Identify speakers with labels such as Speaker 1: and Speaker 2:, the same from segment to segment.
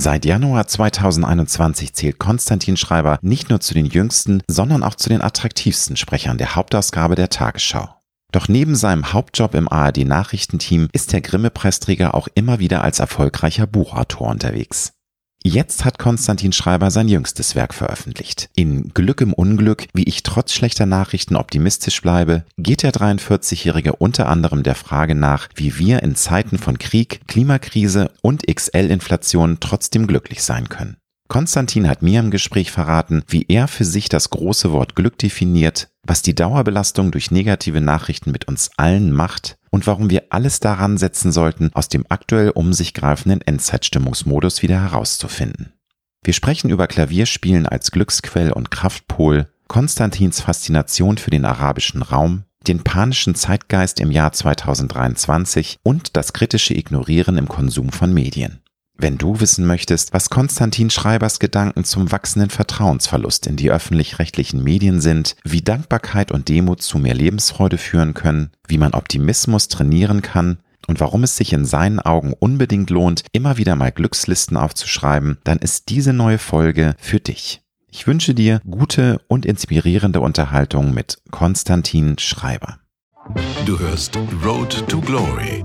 Speaker 1: Seit Januar 2021 zählt Konstantin Schreiber nicht nur zu den jüngsten, sondern auch zu den attraktivsten Sprechern der Hauptausgabe der Tagesschau. Doch neben seinem Hauptjob im ARD Nachrichtenteam ist der Grimme-Preisträger auch immer wieder als erfolgreicher Buchautor unterwegs. Jetzt hat Konstantin Schreiber sein jüngstes Werk veröffentlicht. In Glück im Unglück, wie ich trotz schlechter Nachrichten optimistisch bleibe, geht der 43-Jährige unter anderem der Frage nach, wie wir in Zeiten von Krieg, Klimakrise und XL-Inflation trotzdem glücklich sein können. Konstantin hat mir im Gespräch verraten, wie er für sich das große Wort Glück definiert, was die Dauerbelastung durch negative Nachrichten mit uns allen macht und warum wir alles daran setzen sollten, aus dem aktuell um sich greifenden Endzeitstimmungsmodus wieder herauszufinden. Wir sprechen über Klavierspielen als Glücksquell und Kraftpol, Konstantins Faszination für den arabischen Raum, den panischen Zeitgeist im Jahr 2023 und das kritische Ignorieren im Konsum von Medien. Wenn du wissen möchtest, was Konstantin Schreibers Gedanken zum wachsenden Vertrauensverlust in die öffentlich-rechtlichen Medien sind, wie Dankbarkeit und Demut zu mehr Lebensfreude führen können, wie man Optimismus trainieren kann und warum es sich in seinen Augen unbedingt lohnt, immer wieder mal Glückslisten aufzuschreiben, dann ist diese neue Folge für dich. Ich wünsche dir gute und inspirierende Unterhaltung mit Konstantin Schreiber.
Speaker 2: Du hörst Road to Glory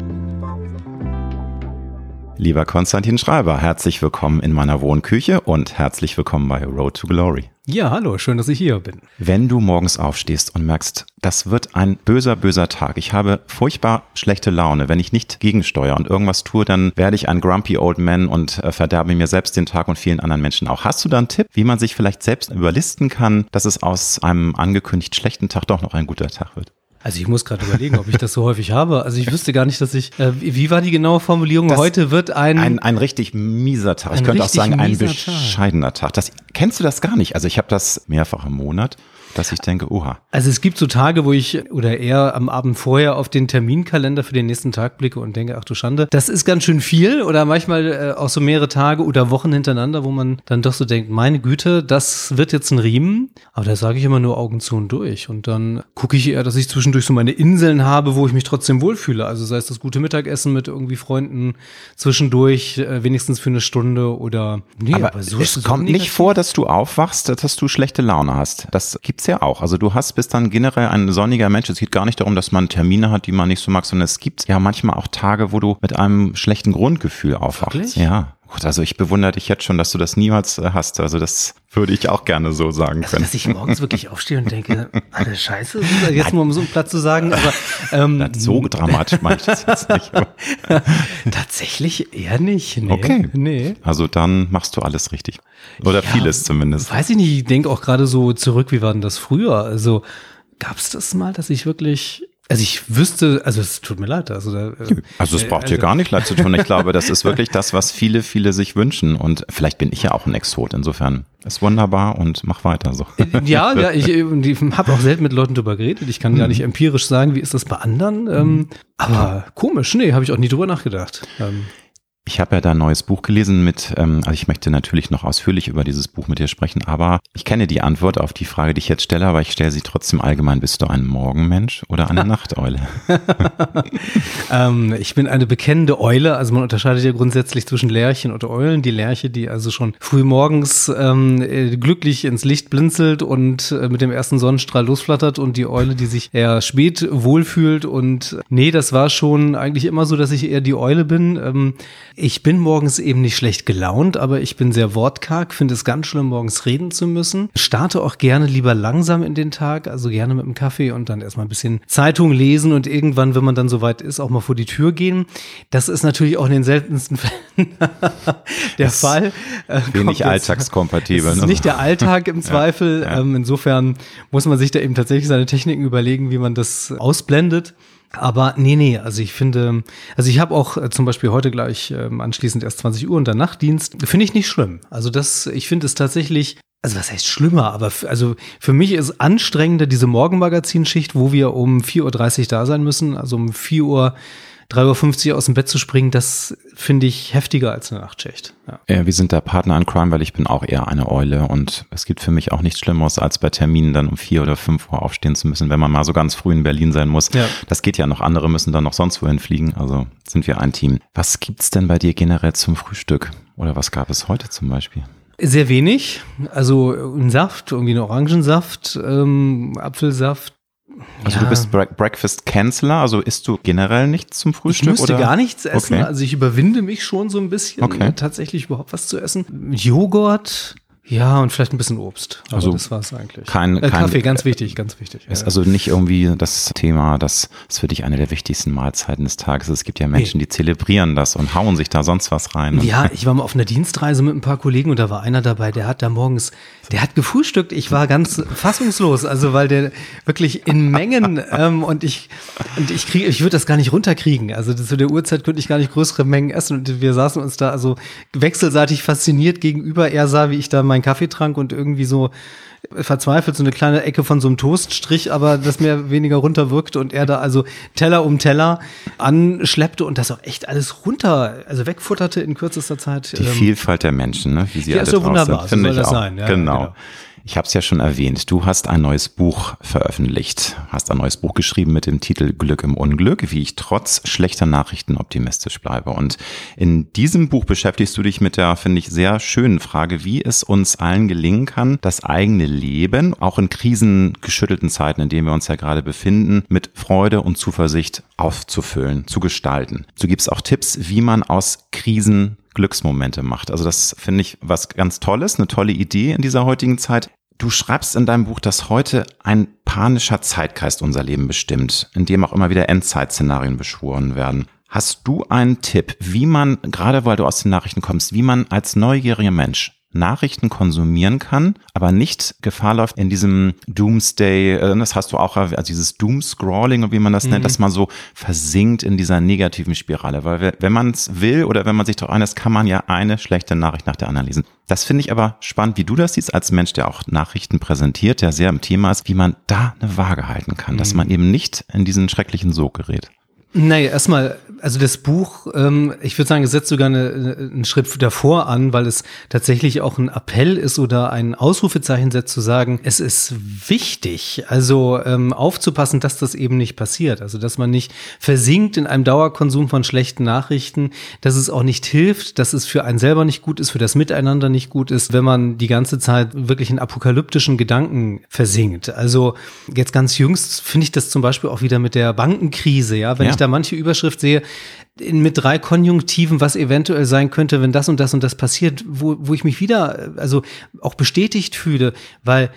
Speaker 1: Lieber Konstantin Schreiber, herzlich willkommen in meiner Wohnküche und herzlich willkommen bei Road to Glory.
Speaker 3: Ja, hallo, schön, dass ich hier bin.
Speaker 1: Wenn du morgens aufstehst und merkst, das wird ein böser, böser Tag, ich habe furchtbar schlechte Laune, wenn ich nicht gegensteuere und irgendwas tue, dann werde ich ein grumpy old man und äh, verderbe mir selbst den Tag und vielen anderen Menschen auch. Hast du da einen Tipp, wie man sich vielleicht selbst überlisten kann, dass es aus einem angekündigt schlechten Tag doch noch ein guter Tag wird?
Speaker 3: Also ich muss gerade überlegen, ob ich das so häufig habe. Also ich wüsste gar nicht, dass ich. Äh, wie war die genaue Formulierung? Das Heute wird ein,
Speaker 1: ein ein richtig mieser Tag. Ich könnte auch sagen ein bescheidener Tag. Tag. Das kennst du das gar nicht? Also ich habe das mehrfach im Monat dass ich denke, oha.
Speaker 3: Also es gibt so Tage, wo ich oder eher am Abend vorher auf den Terminkalender für den nächsten Tag blicke und denke, ach du Schande, das ist ganz schön viel oder manchmal äh, auch so mehrere Tage oder Wochen hintereinander, wo man dann doch so denkt, meine Güte, das wird jetzt ein Riemen. Aber da sage ich immer nur Augen zu und durch und dann gucke ich eher, dass ich zwischendurch so meine Inseln habe, wo ich mich trotzdem wohlfühle. Also sei es das gute Mittagessen mit irgendwie Freunden zwischendurch, äh, wenigstens für eine Stunde oder
Speaker 1: nee, aber, aber so es kommt nicht vor, dass du aufwachst, dass du schlechte Laune hast. Das gibt gibt's ja auch. Also du hast bist dann generell ein sonniger Mensch. Es geht gar nicht darum, dass man Termine hat, die man nicht so mag, sondern es gibt ja manchmal auch Tage, wo du mit einem schlechten Grundgefühl aufwachst. Wirklich? Ja. Gut, also ich bewundere dich jetzt schon, dass du das niemals äh, hast. Also das würde ich auch gerne so sagen also, können.
Speaker 3: Dass ich morgens wirklich aufstehe und denke, alle Scheiße, jetzt Nein. mal um so einen Platz zu sagen. Aber ähm,
Speaker 1: so dramatisch meine ich das jetzt nicht.
Speaker 3: Tatsächlich eher nicht.
Speaker 1: Nee, okay. Nee. Also dann machst du alles richtig. Oder ja, vieles zumindest.
Speaker 3: Weiß ich nicht, ich denke auch gerade so zurück, wie war denn das früher? Also gab es das mal, dass ich wirklich also ich wüsste, also es tut mir leid. Also, da,
Speaker 1: äh, also es braucht äh, dir also gar nicht leid zu tun. Ich glaube, das ist wirklich das, was viele, viele sich wünschen. Und vielleicht bin ich ja auch ein Exot. Insofern ist wunderbar und mach weiter so.
Speaker 3: Äh, ja, ja, ich, ich habe auch selten mit Leuten drüber geredet. Ich kann mhm. gar nicht empirisch sagen, wie ist das bei anderen. Ähm, mhm. aber komisch, nee, habe ich auch nie drüber nachgedacht. Ähm,
Speaker 1: ich habe ja da ein neues Buch gelesen mit, ähm, also ich möchte natürlich noch ausführlich über dieses Buch mit dir sprechen, aber ich kenne die Antwort auf die Frage, die ich jetzt stelle, aber ich stelle sie trotzdem allgemein. Bist du ein Morgenmensch oder eine Nachteule?
Speaker 3: ähm, ich bin eine bekennende Eule, also man unterscheidet ja grundsätzlich zwischen Lerchen und Eulen. Die Lerche, die also schon früh morgens ähm, äh, glücklich ins Licht blinzelt und äh, mit dem ersten Sonnenstrahl losflattert und die Eule, die sich eher spät wohlfühlt und nee, das war schon eigentlich immer so, dass ich eher die Eule bin. Ähm, ich bin morgens eben nicht schlecht gelaunt, aber ich bin sehr wortkarg, finde es ganz schlimm, morgens reden zu müssen. Starte auch gerne lieber langsam in den Tag, also gerne mit einem Kaffee und dann erstmal ein bisschen Zeitung lesen und irgendwann, wenn man dann soweit ist, auch mal vor die Tür gehen. Das ist natürlich auch in den seltensten Fällen der das Fall.
Speaker 1: Äh, wenig alltagskompatibel. Das
Speaker 3: ist ne? nicht der Alltag im Zweifel. Ja, ja. Ähm, insofern muss man sich da eben tatsächlich seine Techniken überlegen, wie man das ausblendet. Aber nee, nee, also ich finde, also ich habe auch äh, zum Beispiel heute gleich ähm, anschließend erst 20 Uhr unter Nachtdienst, finde ich nicht schlimm. Also das, ich finde es tatsächlich also was heißt schlimmer, aber also für mich ist anstrengender diese Morgenmagazinschicht, wo wir um 4.30 Uhr da sein müssen, also um 4 Uhr 3.50 Uhr aus dem Bett zu springen, das finde ich heftiger als eine Nachtschicht.
Speaker 1: Ja. ja, wir sind da Partner an Crime, weil ich bin auch eher eine Eule und es gibt für mich auch nichts Schlimmeres, als bei Terminen dann um vier oder fünf Uhr aufstehen zu müssen, wenn man mal so ganz früh in Berlin sein muss. Ja. Das geht ja noch. Andere müssen dann noch sonst wohin fliegen. Also sind wir ein Team. Was gibt's denn bei dir generell zum Frühstück? Oder was gab es heute zum Beispiel?
Speaker 3: Sehr wenig. Also ein Saft, irgendwie ein Orangensaft, ähm, Apfelsaft,
Speaker 1: also ja. du bist Bre Breakfast Canceler, also isst du generell nichts zum Frühstück?
Speaker 3: Ich müsste
Speaker 1: oder?
Speaker 3: gar nichts essen. Okay. Also ich überwinde mich schon so ein bisschen, okay. tatsächlich überhaupt was zu essen. Joghurt, ja, und vielleicht ein bisschen Obst.
Speaker 1: Aber also
Speaker 3: das war es eigentlich.
Speaker 1: Kein,
Speaker 3: äh,
Speaker 1: kein,
Speaker 3: Kaffee, ganz wichtig, ganz wichtig.
Speaker 1: Ist ja. also nicht irgendwie das Thema, das ist für dich eine der wichtigsten Mahlzeiten des Tages. Es gibt ja Menschen, nee. die zelebrieren das und hauen sich da sonst was rein.
Speaker 3: Ja, ich war mal auf einer Dienstreise mit ein paar Kollegen und da war einer dabei, der hat da morgens, der hat gefrühstückt. Ich war ganz fassungslos, also weil der wirklich in Mengen ähm, und ich und ich kriege, ich würde das gar nicht runterkriegen. Also zu der Uhrzeit könnte ich gar nicht größere Mengen essen und wir saßen uns da also wechselseitig fasziniert gegenüber. Er sah, wie ich da meinen Kaffee trank und irgendwie so verzweifelt so eine kleine Ecke von so einem Toaststrich, aber das mehr weniger runterwirkte und er da also Teller um Teller anschleppte und das auch echt alles runter, also wegfutterte in kürzester Zeit.
Speaker 1: Die ähm, Vielfalt der Menschen, ne?
Speaker 3: wie sie alle ist so wunderbar,
Speaker 1: sind, finde so ich auch. Sein. Ja, genau. genau. Ich habe es ja schon erwähnt, du hast ein neues Buch veröffentlicht, hast ein neues Buch geschrieben mit dem Titel Glück im Unglück, wie ich trotz schlechter Nachrichten optimistisch bleibe. Und in diesem Buch beschäftigst du dich mit der, finde ich, sehr schönen Frage, wie es uns allen gelingen kann, das eigene Leben, auch in krisengeschüttelten Zeiten, in denen wir uns ja gerade befinden, mit Freude und Zuversicht aufzufüllen, zu gestalten. Du gibst auch Tipps, wie man aus Krisen Glücksmomente macht. Also das finde ich was ganz Tolles, eine tolle Idee in dieser heutigen Zeit. Du schreibst in deinem Buch, dass heute ein panischer Zeitgeist unser Leben bestimmt, in dem auch immer wieder Endzeitszenarien beschworen werden. Hast du einen Tipp, wie man, gerade weil du aus den Nachrichten kommst, wie man als neugieriger Mensch Nachrichten konsumieren kann, aber nicht Gefahr läuft in diesem Doomsday, äh, das hast du auch, also dieses Doomscrawling, wie man das mhm. nennt, dass man so versinkt in dieser negativen Spirale. Weil wenn man es will oder wenn man sich darauf einlässt, kann man ja eine schlechte Nachricht nach der anderen lesen. Das finde ich aber spannend, wie du das siehst, als Mensch, der auch Nachrichten präsentiert, der sehr im Thema ist, wie man da eine Waage halten kann, mhm. dass man eben nicht in diesen schrecklichen Sog gerät.
Speaker 3: Naja, erstmal, also das Buch, ähm, ich würde sagen, es setzt sogar eine, einen Schritt davor an, weil es tatsächlich auch ein Appell ist oder ein Ausrufezeichen setzt, zu sagen, es ist wichtig, also ähm, aufzupassen, dass das eben nicht passiert. Also, dass man nicht versinkt in einem Dauerkonsum von schlechten Nachrichten, dass es auch nicht hilft, dass es für einen selber nicht gut ist, für das Miteinander nicht gut ist, wenn man die ganze Zeit wirklich in apokalyptischen Gedanken versinkt. Also, jetzt ganz jüngst finde ich das zum Beispiel auch wieder mit der Bankenkrise, ja, wenn ja. ich da manche Überschrift sehe, mit drei Konjunktiven, was eventuell sein könnte, wenn das und das und das passiert, wo, wo ich mich wieder, also auch bestätigt fühle, weil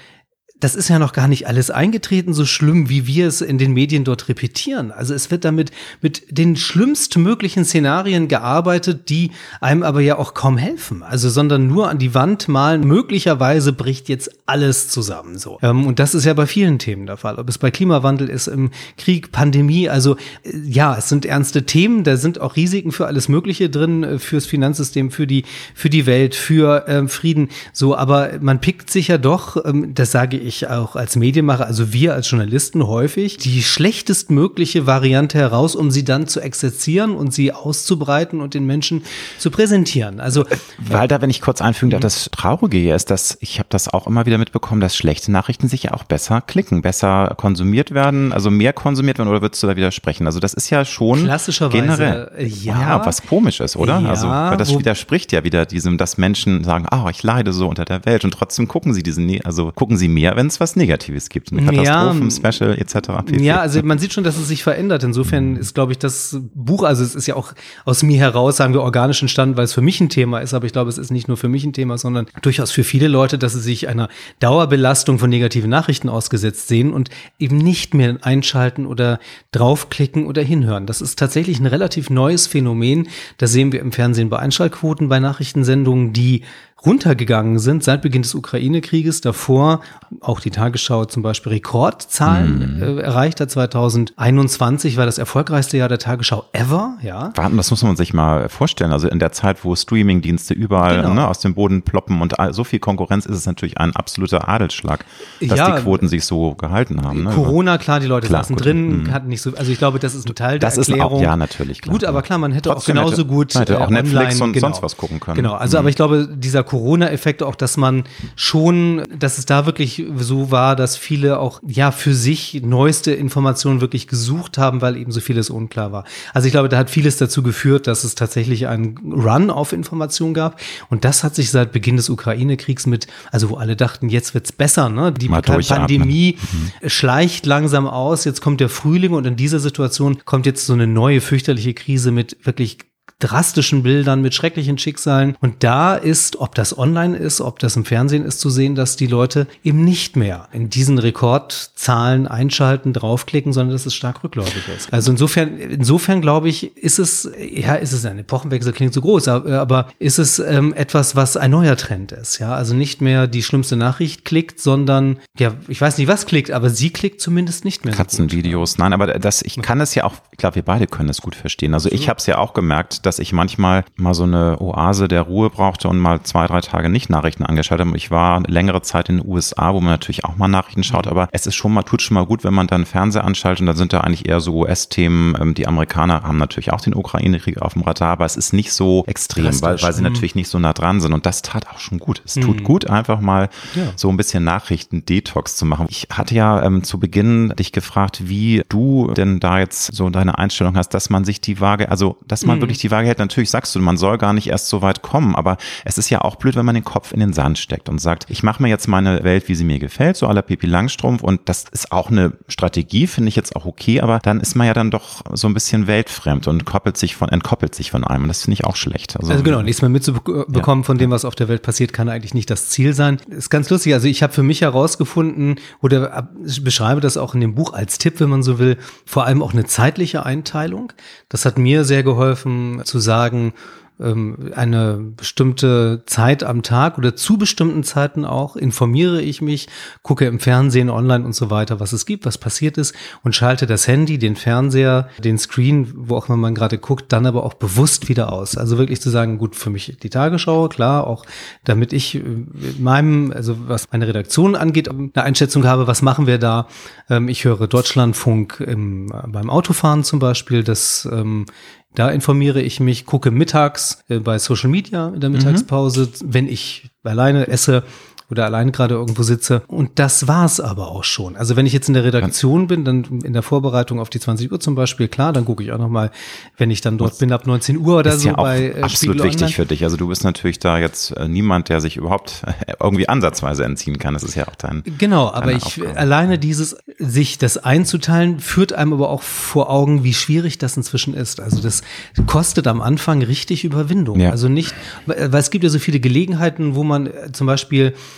Speaker 3: das ist ja noch gar nicht alles eingetreten, so schlimm, wie wir es in den Medien dort repetieren. Also es wird damit mit den schlimmstmöglichen Szenarien gearbeitet, die einem aber ja auch kaum helfen. Also, sondern nur an die Wand malen. Möglicherweise bricht jetzt alles zusammen, so. Ähm, und das ist ja bei vielen Themen der Fall. Ob es bei Klimawandel ist, im Krieg, Pandemie. Also, äh, ja, es sind ernste Themen. Da sind auch Risiken für alles Mögliche drin, äh, fürs Finanzsystem, für die, für die Welt, für ähm, Frieden. So, aber man pickt sich ja doch, ähm, das sage ich ich auch als Medienmacher, also wir als Journalisten häufig, die schlechtestmögliche Variante heraus, um sie dann zu exerzieren und sie auszubreiten und den Menschen zu präsentieren. Also äh,
Speaker 1: weil da, wenn ich kurz einfügen darf, das Traurige hier ist, dass ich habe das auch immer wieder mitbekommen, dass schlechte Nachrichten sich ja auch besser klicken, besser konsumiert werden, also mehr konsumiert werden oder würdest du da widersprechen? Also das ist ja schon
Speaker 3: Klassischerweise,
Speaker 1: generell
Speaker 3: ja,
Speaker 1: ja was komisch ist, oder?
Speaker 3: Ja,
Speaker 1: also weil das widerspricht ja wieder diesem, dass Menschen sagen, ah, oh, ich leide so unter der Welt und trotzdem gucken sie diesen, also gucken sie mehr, wenn es was Negatives gibt, ein Katastrophen-Special etc.
Speaker 3: Pp. Ja, also man sieht schon, dass es sich verändert. Insofern ist, glaube ich, das Buch, also es ist ja auch aus mir heraus, sagen wir, organisch entstanden, weil es für mich ein Thema ist, aber ich glaube, es ist nicht nur für mich ein Thema, sondern durchaus für viele Leute, dass sie sich einer Dauerbelastung von negativen Nachrichten ausgesetzt sehen und eben nicht mehr einschalten oder draufklicken oder hinhören. Das ist tatsächlich ein relativ neues Phänomen. Das sehen wir im Fernsehen bei Einschaltquoten, bei Nachrichtensendungen, die runtergegangen sind seit Beginn des Ukraine-Krieges. Davor auch die Tagesschau zum Beispiel Rekordzahlen äh, erreicht hat. 2021 war das erfolgreichste Jahr der Tagesschau ever. Ja.
Speaker 1: Warten, das muss man sich mal vorstellen. Also in der Zeit, wo Streaming-Dienste überall
Speaker 3: Genau.
Speaker 1: ne, aus dem Boden ploppen und so viel Konkurrenz ist es natürlich ein absoluter Adelsschlag, dass
Speaker 3: Ja,
Speaker 1: die Quoten sich so gehalten haben. Ne?
Speaker 3: Corona, klar, die Leute
Speaker 1: Klar,
Speaker 3: saßen
Speaker 1: gut.
Speaker 3: drin,
Speaker 1: Mhm.
Speaker 3: hatten nicht so, also ich glaube, das ist ein Teil der
Speaker 1: Das ist
Speaker 3: Erklärung.
Speaker 1: auch, ja, natürlich, klar.
Speaker 3: Gut, aber klar, man hätte
Speaker 1: Trotzdem
Speaker 3: auch genauso
Speaker 1: hätte-
Speaker 3: gut
Speaker 1: hätte auch
Speaker 3: äh,
Speaker 1: Netflix
Speaker 3: online,
Speaker 1: und
Speaker 3: genau.
Speaker 1: sonst was gucken können.
Speaker 3: Genau, also
Speaker 1: Mhm.
Speaker 3: aber ich glaube, dieser Corona-Effekt auch, dass man schon, dass es da wirklich so war, dass viele auch ja für sich neueste Informationen wirklich gesucht haben, weil eben so vieles unklar war. Also ich glaube, da hat vieles dazu geführt, dass es tatsächlich einen Run auf Informationen gab und das hat sich seit Beginn des Ukraine-Kriegs mit, also wo alle dachten, jetzt wird's besser, ne? Die
Speaker 1: Mal.
Speaker 3: Pandemie schleicht langsam aus, jetzt kommt der Frühling und in dieser Situation kommt jetzt so eine neue fürchterliche Krise mit wirklich drastischen Bildern mit schrecklichen Schicksalen. Und da ist, ob das online ist, ob das im Fernsehen ist, zu sehen, dass die Leute eben nicht mehr in diesen Rekordzahlen einschalten, draufklicken, sondern dass es stark rückläufig ist. Also insofern, insofern glaube ich, ist es, ja, ist es ein Epochenwechsel, klingt so groß, aber, ist es ähm, etwas, was ein neuer Trend ist. Ja, also nicht mehr die schlimmste Nachricht klickt, sondern, ja, ich weiß nicht, was klickt, aber sie klickt zumindest nicht mehr. so.
Speaker 1: Katzenvideos. Nein, aber das, ich kann es ja auch, ich glaube, wir beide können es gut verstehen. Also ich habe es ja auch gemerkt, dass ich manchmal mal so eine Oase der Ruhe brauchte und mal zwei, drei Tage nicht Nachrichten angeschaltet habe. Ich war längere Zeit in den USA, wo man natürlich auch mal Nachrichten schaut, aber es ist schon mal, tut schon mal gut, wenn man dann Fernseher anschaltet und dann sind da eigentlich eher so US-Themen. Ähm, Die Amerikaner haben natürlich auch den Ukraine-Krieg auf dem Radar, aber es ist nicht so extrem, weil, weil sie
Speaker 3: Mhm.
Speaker 1: natürlich nicht so nah dran sind und das tat auch schon gut. Es tut gut, einfach mal
Speaker 3: Ja.
Speaker 1: so ein bisschen Nachrichten-Detox zu machen. Ich hatte ja ähm, zu Beginn dich gefragt, wie du denn da jetzt so deine Einstellung hast, dass man sich die Waage, also dass man wirklich die Waage. Natürlich sagst du, man soll gar nicht erst so weit kommen, aber es ist ja auch blöd, wenn man den Kopf in den Sand steckt und sagt, ich mache mir jetzt meine Welt, wie sie mir gefällt, so aller Pipi Langstrumpf und das ist auch eine Strategie, finde ich jetzt auch okay, aber dann ist man ja dann doch so ein bisschen weltfremd und koppelt sich von, entkoppelt sich von einem und das finde ich auch schlecht.
Speaker 3: Also genau, nichts mehr mitzubekommen von dem, was auf der Welt passiert, kann eigentlich nicht das Ziel sein. Ist ganz lustig. Also ich habe für mich herausgefunden oder beschreibe das auch in dem Buch als Tipp, wenn man so will, vor allem auch eine zeitliche Einteilung. Das hat mir sehr geholfen zu sagen, ähm, eine bestimmte Zeit am Tag oder zu bestimmten Zeiten auch informiere ich mich, gucke im Fernsehen, online und so weiter, was es gibt, was passiert ist und schalte das Handy, den Fernseher, den Screen, wo auch immer man gerade guckt, dann aber auch bewusst wieder aus. Also wirklich zu sagen, gut, für mich die Tagesschau, klar, auch damit ich äh, mit meinem, also was meine Redaktion angeht, eine Einschätzung habe, was machen wir da. Ähm, Ich höre Deutschlandfunk im, beim Autofahren zum Beispiel, das ähm, da informiere ich mich, gucke mittags äh, bei Social Media in der Mittagspause, wenn ich alleine esse oder alleine gerade irgendwo sitze. Und das war's aber auch schon. Also wenn ich jetzt in der Redaktion bin, dann in der Vorbereitung auf die 20 Uhr zum Beispiel, klar, dann gucke ich auch noch mal, wenn ich dann dort bin, ab 19 Uhr oder
Speaker 1: ist
Speaker 3: so
Speaker 1: ja
Speaker 3: bei äh,
Speaker 1: absolut
Speaker 3: Spiegel
Speaker 1: wichtig
Speaker 3: Online.
Speaker 1: für dich. Also du bist natürlich da jetzt äh, niemand, der sich überhaupt irgendwie ansatzweise entziehen kann. Das ist ja auch dein.
Speaker 3: Genau, aber ich
Speaker 1: Aufgabe.
Speaker 3: alleine dieses sich das einzuteilen führt einem aber auch vor Augen, wie schwierig das inzwischen ist. Also das kostet am Anfang richtig Überwindung.
Speaker 1: Ja.
Speaker 3: Also nicht, weil weil es gibt ja so viele Gelegenheiten, wo man äh, zum Beispiel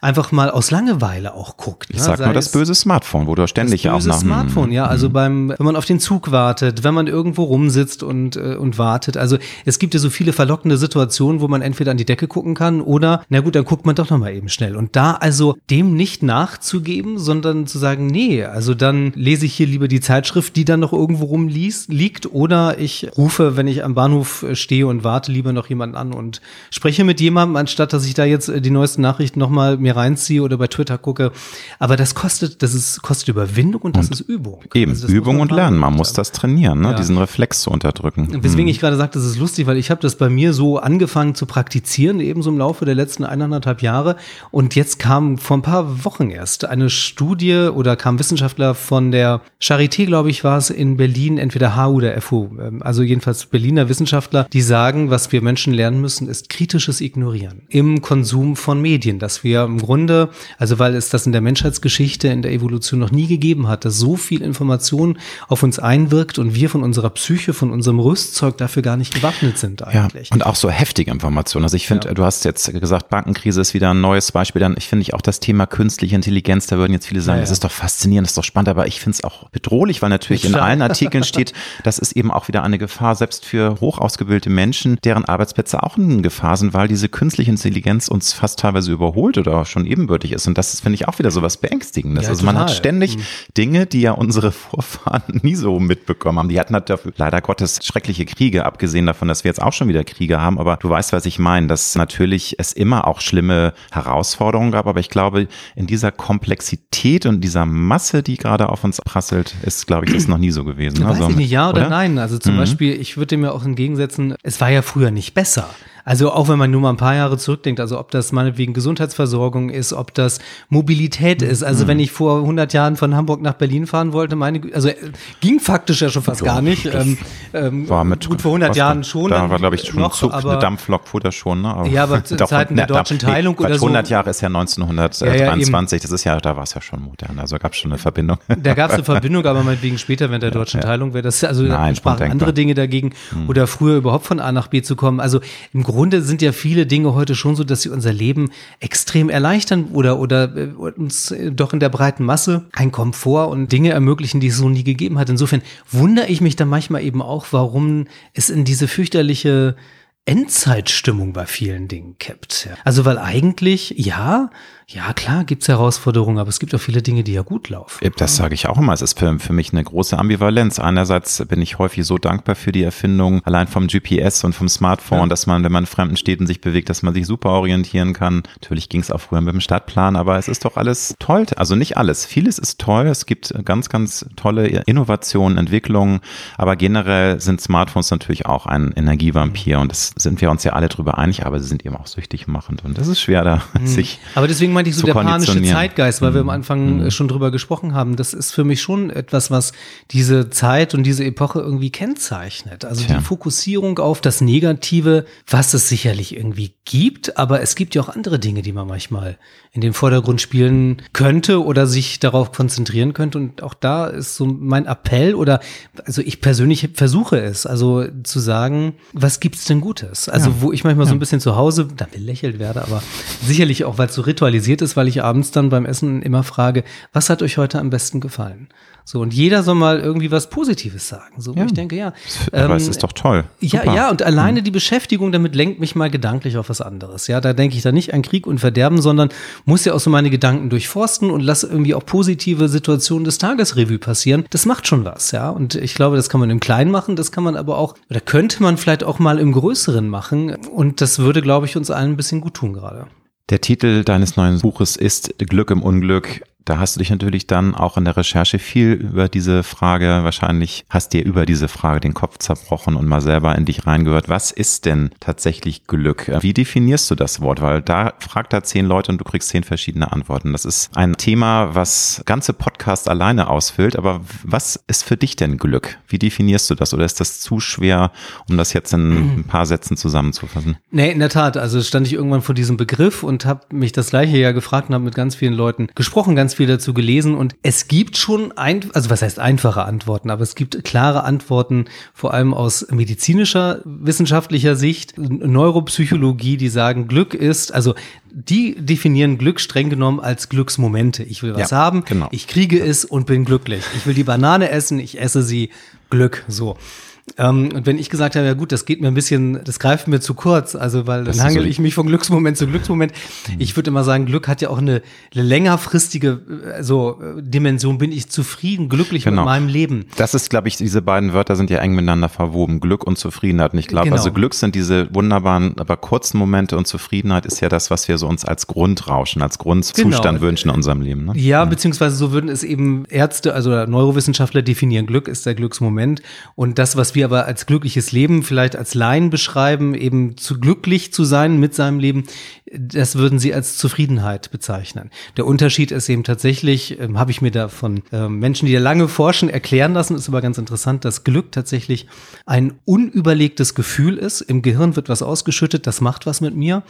Speaker 3: einfach mal aus Langeweile auch guckt.
Speaker 1: Ich
Speaker 3: ne?
Speaker 1: sag
Speaker 3: Sei
Speaker 1: nur das böse Smartphone, wo du ständig
Speaker 3: das
Speaker 1: auch
Speaker 3: böse
Speaker 1: nach einem-
Speaker 3: Smartphone, ja, also beim, wenn man auf den Zug wartet, wenn man irgendwo rumsitzt und, äh, und wartet. Also es gibt ja so viele verlockende Situationen, wo man entweder an die Decke gucken kann oder, na gut, dann guckt man doch nochmal eben schnell. Und da also dem nicht nachzugeben, sondern zu sagen, nee, also dann lese ich hier lieber die Zeitschrift, die dann noch irgendwo rumliest, liegt oder ich rufe, wenn ich am Bahnhof äh, stehe und warte, lieber noch jemanden an und spreche mit jemandem, anstatt dass ich da jetzt äh, die neuesten Nachrichten nochmal mir reinziehe oder bei Twitter gucke. Aber das kostet, das ist, kostet Überwindung und das ist Übung.
Speaker 1: Eben,
Speaker 3: Also
Speaker 1: Übung und Lernen. Man muss das trainieren, ne?
Speaker 3: Ja.
Speaker 1: diesen Reflex zu unterdrücken.
Speaker 3: Weswegen ich gerade sagte, das ist lustig, weil ich habe das bei mir so angefangen zu praktizieren, ebenso im Laufe der letzten eineinhalb Jahre. Und jetzt kam vor ein paar Wochen erst eine Studie oder kam Wissenschaftler von der Charité, glaube ich, war es in Berlin, entweder HU oder FU, ähm, also jedenfalls Berliner Wissenschaftler, die sagen, was wir Menschen lernen müssen, ist kritisches Ignorieren im Konsum von Medien, dass wir ja im Grunde, also weil es das in der Menschheitsgeschichte, in der Evolution noch nie gegeben hat, dass so viel Information auf uns einwirkt und wir von unserer Psyche, von unserem Rüstzeug dafür gar nicht gewappnet sind eigentlich.
Speaker 1: Ja, und auch so heftige Informationen. Also ich finde, ja. du hast jetzt gesagt, Bankenkrise ist wieder ein neues Beispiel. Dann, ich finde ich auch das Thema künstliche Intelligenz, da würden jetzt viele sagen, ja, das ist doch faszinierend, das ist doch spannend, aber ich finde es auch bedrohlich, weil natürlich in allen Artikeln steht, das ist eben auch wieder eine Gefahr, selbst für hoch ausgebildete Menschen, deren Arbeitsplätze auch in Gefahr sind, weil diese künstliche Intelligenz uns fast teilweise überholt oder schon ebenbürtig ist. Und das finde ich auch wieder so was Beängstigendes. Ja, also total. man hat ständig mhm. Dinge, die ja unsere Vorfahren nie so mitbekommen haben. Die hatten halt dafür leider Gottes schreckliche Kriege, abgesehen davon, dass wir jetzt auch schon wieder Kriege haben. Aber du weißt, was ich meine, dass natürlich es immer auch schlimme Herausforderungen gab. Aber ich glaube, in dieser Komplexität und dieser Masse, die gerade auf uns prasselt, ist, glaube ich, das noch nie so gewesen.
Speaker 3: Weiß also, ich nicht, ja oder, oder? nein. Also zum mhm. Beispiel, ich würde mir auch entgegensetzen, es war ja früher nicht besser. Also auch wenn man nur mal ein paar Jahre zurückdenkt, also ob das meinetwegen Gesundheitsversorgung ist, ob das Mobilität ist. Also mhm. wenn ich vor 100 Jahren von Hamburg nach Berlin fahren wollte, meine, also äh, ging faktisch ja schon fast ja, gar nicht. Ähm,
Speaker 1: ähm, war mit,
Speaker 3: gut vor 100 Jahren schon.
Speaker 1: Da war glaube ich schon noch, Zug, aber, eine Dampflok fuhr das schon. Ne?
Speaker 3: Aber ja, aber zu Zeiten der deutschen Teilung
Speaker 1: nee, oder so. 100 Jahre ist ja 1923, ja, das ist ja, da war es ja schon modern, also gab es schon eine Verbindung.
Speaker 3: Da gab es eine Verbindung, aber meinetwegen später während der deutschen Teilung wäre das, also Nein, sprachen andere Dinge dagegen hm. oder früher überhaupt von A nach B zu kommen. Also im Grunde sind ja viele Dinge heute schon so, dass sie unser Leben extrem erleichtern oder, oder äh, uns doch in der breiten Masse ein Komfort und Dinge ermöglichen, die es so nie gegeben hat. Insofern wundere ich mich dann manchmal eben auch, warum es in diese fürchterliche Endzeitstimmung bei vielen Dingen kippt. Also weil eigentlich, ja, ja, klar, gibt's Herausforderungen, aber es gibt auch viele Dinge, die ja gut laufen.
Speaker 1: Das sage ich auch immer. Es ist für, für mich eine große Ambivalenz. Einerseits bin ich häufig so dankbar für die Erfindung allein vom GPS und vom Smartphone, ja. dass man, wenn man in fremden Städten sich bewegt, dass man sich super orientieren kann. Natürlich ging es auch früher mit dem Stadtplan, aber es ist doch alles toll. Also nicht alles. Vieles ist toll. Es gibt ganz, ganz tolle Innovationen, Entwicklungen, aber generell sind Smartphones natürlich auch ein Energievampir und das sind wir uns ja alle drüber einig, aber sie sind eben auch süchtig machend und das ist schwer da mhm. sich.
Speaker 3: Aber deswegen meinte ich so der panische Zeitgeist, weil mhm. wir am mhm. Anfang mhm. schon drüber gesprochen haben. Das ist für mich schon etwas, was diese Zeit und diese Epoche irgendwie kennzeichnet. Also Tja. die Fokussierung auf das Negative, was es sicherlich irgendwie gibt, aber es gibt ja auch andere Dinge, die man manchmal in den Vordergrund spielen könnte oder sich darauf konzentrieren könnte. Und auch da ist so mein Appell oder also ich persönlich versuche es, also zu sagen, was gibt's denn Gutes? Also ja. wo ich manchmal ja. so ein bisschen zu Hause da belächelt werde, aber sicherlich auch, weil es so ritualisiert ist, weil ich abends dann beim Essen immer frage, was hat euch heute am besten gefallen? So, und jeder soll mal irgendwie was Positives sagen. So, ja. ich denke, ja.
Speaker 1: Aber ähm, es ist doch toll.
Speaker 3: Super. Ja, ja, und alleine mhm. die Beschäftigung damit lenkt mich mal gedanklich auf was anderes. Ja, da denke ich da nicht an Krieg und Verderben, sondern muss ja auch so meine Gedanken durchforsten und lasse irgendwie auch positive Situationen des Tagesrevue passieren. Das macht schon was, ja. Und ich glaube, das kann man im Kleinen machen, das kann man aber auch, oder könnte man vielleicht auch mal im Größeren machen. Und das würde, glaube ich, uns allen ein bisschen gut tun gerade.
Speaker 1: Der Titel deines neuen Buches ist Glück im Unglück. Da hast du dich natürlich dann auch in der Recherche viel über diese Frage, wahrscheinlich hast dir über diese Frage den Kopf zerbrochen und mal selber in dich reingehört. Was ist denn tatsächlich Glück? Wie definierst du das Wort? Weil da fragt da zehn Leute und du kriegst zehn verschiedene Antworten. Das ist ein Thema, was ganze Podcast alleine ausfüllt. Aber was ist für dich denn Glück? Wie definierst du das? Oder ist das zu schwer, um das jetzt in ein paar Sätzen zusammenzufassen?
Speaker 3: Nee, in der Tat. Also stand ich irgendwann vor diesem Begriff und habe mich das gleiche ja gefragt und habe mit ganz vielen Leuten gesprochen, ganz viel dazu gelesen und es gibt schon ein, also was heißt einfache Antworten, aber es gibt klare Antworten, vor allem aus medizinischer, wissenschaftlicher Sicht, Neuropsychologie, die sagen, Glück ist, also die definieren Glück streng genommen als Glücksmomente. Ich will was ja, haben, genau. ich kriege es und bin glücklich. Ich will die Banane essen, ich esse sie, Glück, so. Ähm, und wenn ich gesagt habe, ja gut, das geht mir ein bisschen, das greift mir zu kurz, also weil dann hangel so ich mich von Glücksmoment zu Glücksmoment. Mhm. Ich würde immer sagen, Glück hat ja auch eine, eine längerfristige so Dimension. Bin ich zufrieden, glücklich genau. mit meinem Leben?
Speaker 1: Das ist, glaube ich, diese beiden Wörter sind ja eng miteinander verwoben. Glück und Zufriedenheit. Und ich glaube, genau. also Glück sind diese wunderbaren, aber kurzen Momente und Zufriedenheit ist ja das, was wir so uns als Grundrauschen, als Grundzustand genau. wünschen in unserem Leben. Ne?
Speaker 3: Ja, mhm. beziehungsweise so würden es eben Ärzte, also Neurowissenschaftler definieren. Glück ist der Glücksmoment und das, was wir wir aber als glückliches Leben vielleicht als Laien beschreiben, eben zu glücklich zu sein mit seinem Leben, das würden sie als Zufriedenheit bezeichnen. Der Unterschied ist eben tatsächlich, ähm, habe ich mir da von äh, Menschen, die da lange forschen, erklären lassen, ist aber ganz interessant, dass Glück tatsächlich ein unüberlegtes Gefühl ist. Im Gehirn wird was ausgeschüttet, das macht was mit mir.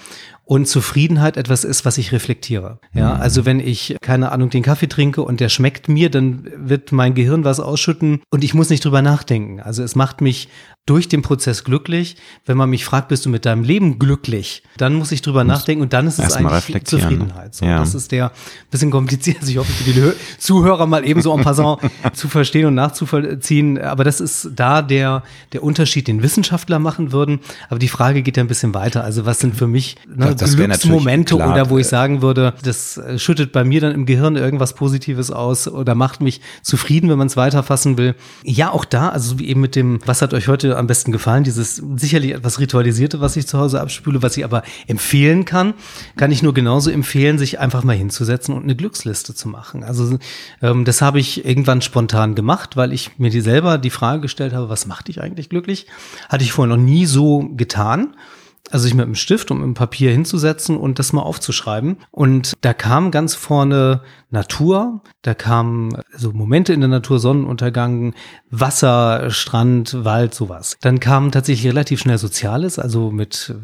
Speaker 3: Und Zufriedenheit etwas ist, was ich reflektiere. Ja, mhm. also wenn ich, keine Ahnung, den Kaffee trinke und der schmeckt mir, dann wird mein Gehirn was ausschütten und ich muss nicht drüber nachdenken. Also es macht mich durch den Prozess glücklich. Wenn man mich fragt, bist du mit deinem Leben glücklich, dann muss ich drüber nachdenken und dann ist es eigentlich? Zufriedenheit. So, ja. Das ist der bisschen kompliziert. Also ich hoffe, für die Zuhörer mal eben so en passant zu verstehen und nachzuvollziehen. Aber das ist da der, der Unterschied, den Wissenschaftler machen würden. Aber die Frage geht ja ein bisschen weiter. Also was sind für mich ne, das, das Glücksmomente oder wo ich sagen würde, das äh, schüttet bei mir dann im Gehirn irgendwas Positives aus oder macht mich zufrieden, wenn man es weiterfassen will. Ja, auch da, also wie eben mit dem, was hat euch heute am besten gefallen. Dieses sicherlich etwas ritualisierte, was ich zu Hause abspüle, was ich aber empfehlen kann, kann ich nur genauso empfehlen, sich einfach mal hinzusetzen und eine Glücksliste zu machen. Also ähm, das habe ich irgendwann spontan gemacht, weil ich mir die selber die Frage gestellt habe, was macht dich eigentlich glücklich? Hatte ich vorher noch nie so getan also sich mit einem Stift und mit einem Papier hinzusetzen und das mal aufzuschreiben. Und da kam ganz vorne Natur, da kamen so Momente in der Natur, Sonnenuntergang, Wasser, Strand, Wald, sowas. Dann kam tatsächlich relativ schnell Soziales, also mit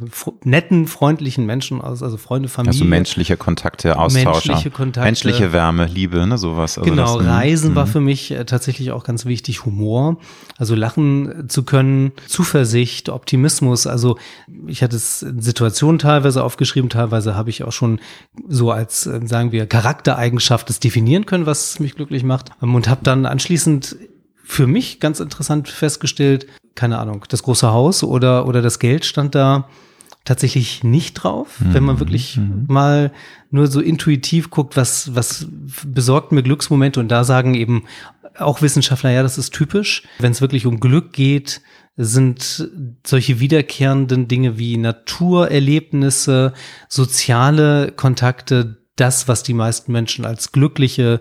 Speaker 3: netten, freundlichen Menschen aus, also Freunde, Familie. Also
Speaker 1: menschliche Kontakte, Austausch. Menschliche Kontakte. Menschliche Wärme, Liebe, ne, sowas.
Speaker 3: Also genau, das, Reisen mh. war für mich äh, tatsächlich auch ganz wichtig, Humor, also lachen zu können, Zuversicht, Optimismus. Also ich hatte in Situationen teilweise aufgeschrieben, teilweise habe ich auch schon so als, äh, sagen wir, Charaktereigenschaft das definieren können, was mich glücklich macht. Und habe dann anschließend für mich ganz interessant festgestellt, keine Ahnung, das große Haus oder, oder das Geld stand da tatsächlich nicht drauf, mhm. wenn man mhm. wirklich mhm. mal nur so intuitiv guckt, was, was besorgt mir Glücksmomente und da sagen eben auch Wissenschaftler, ja, das ist typisch. Wenn es wirklich um Glück geht, sind solche wiederkehrenden Dinge wie Naturerlebnisse, soziale Kontakte, das, was die meisten Menschen als glückliche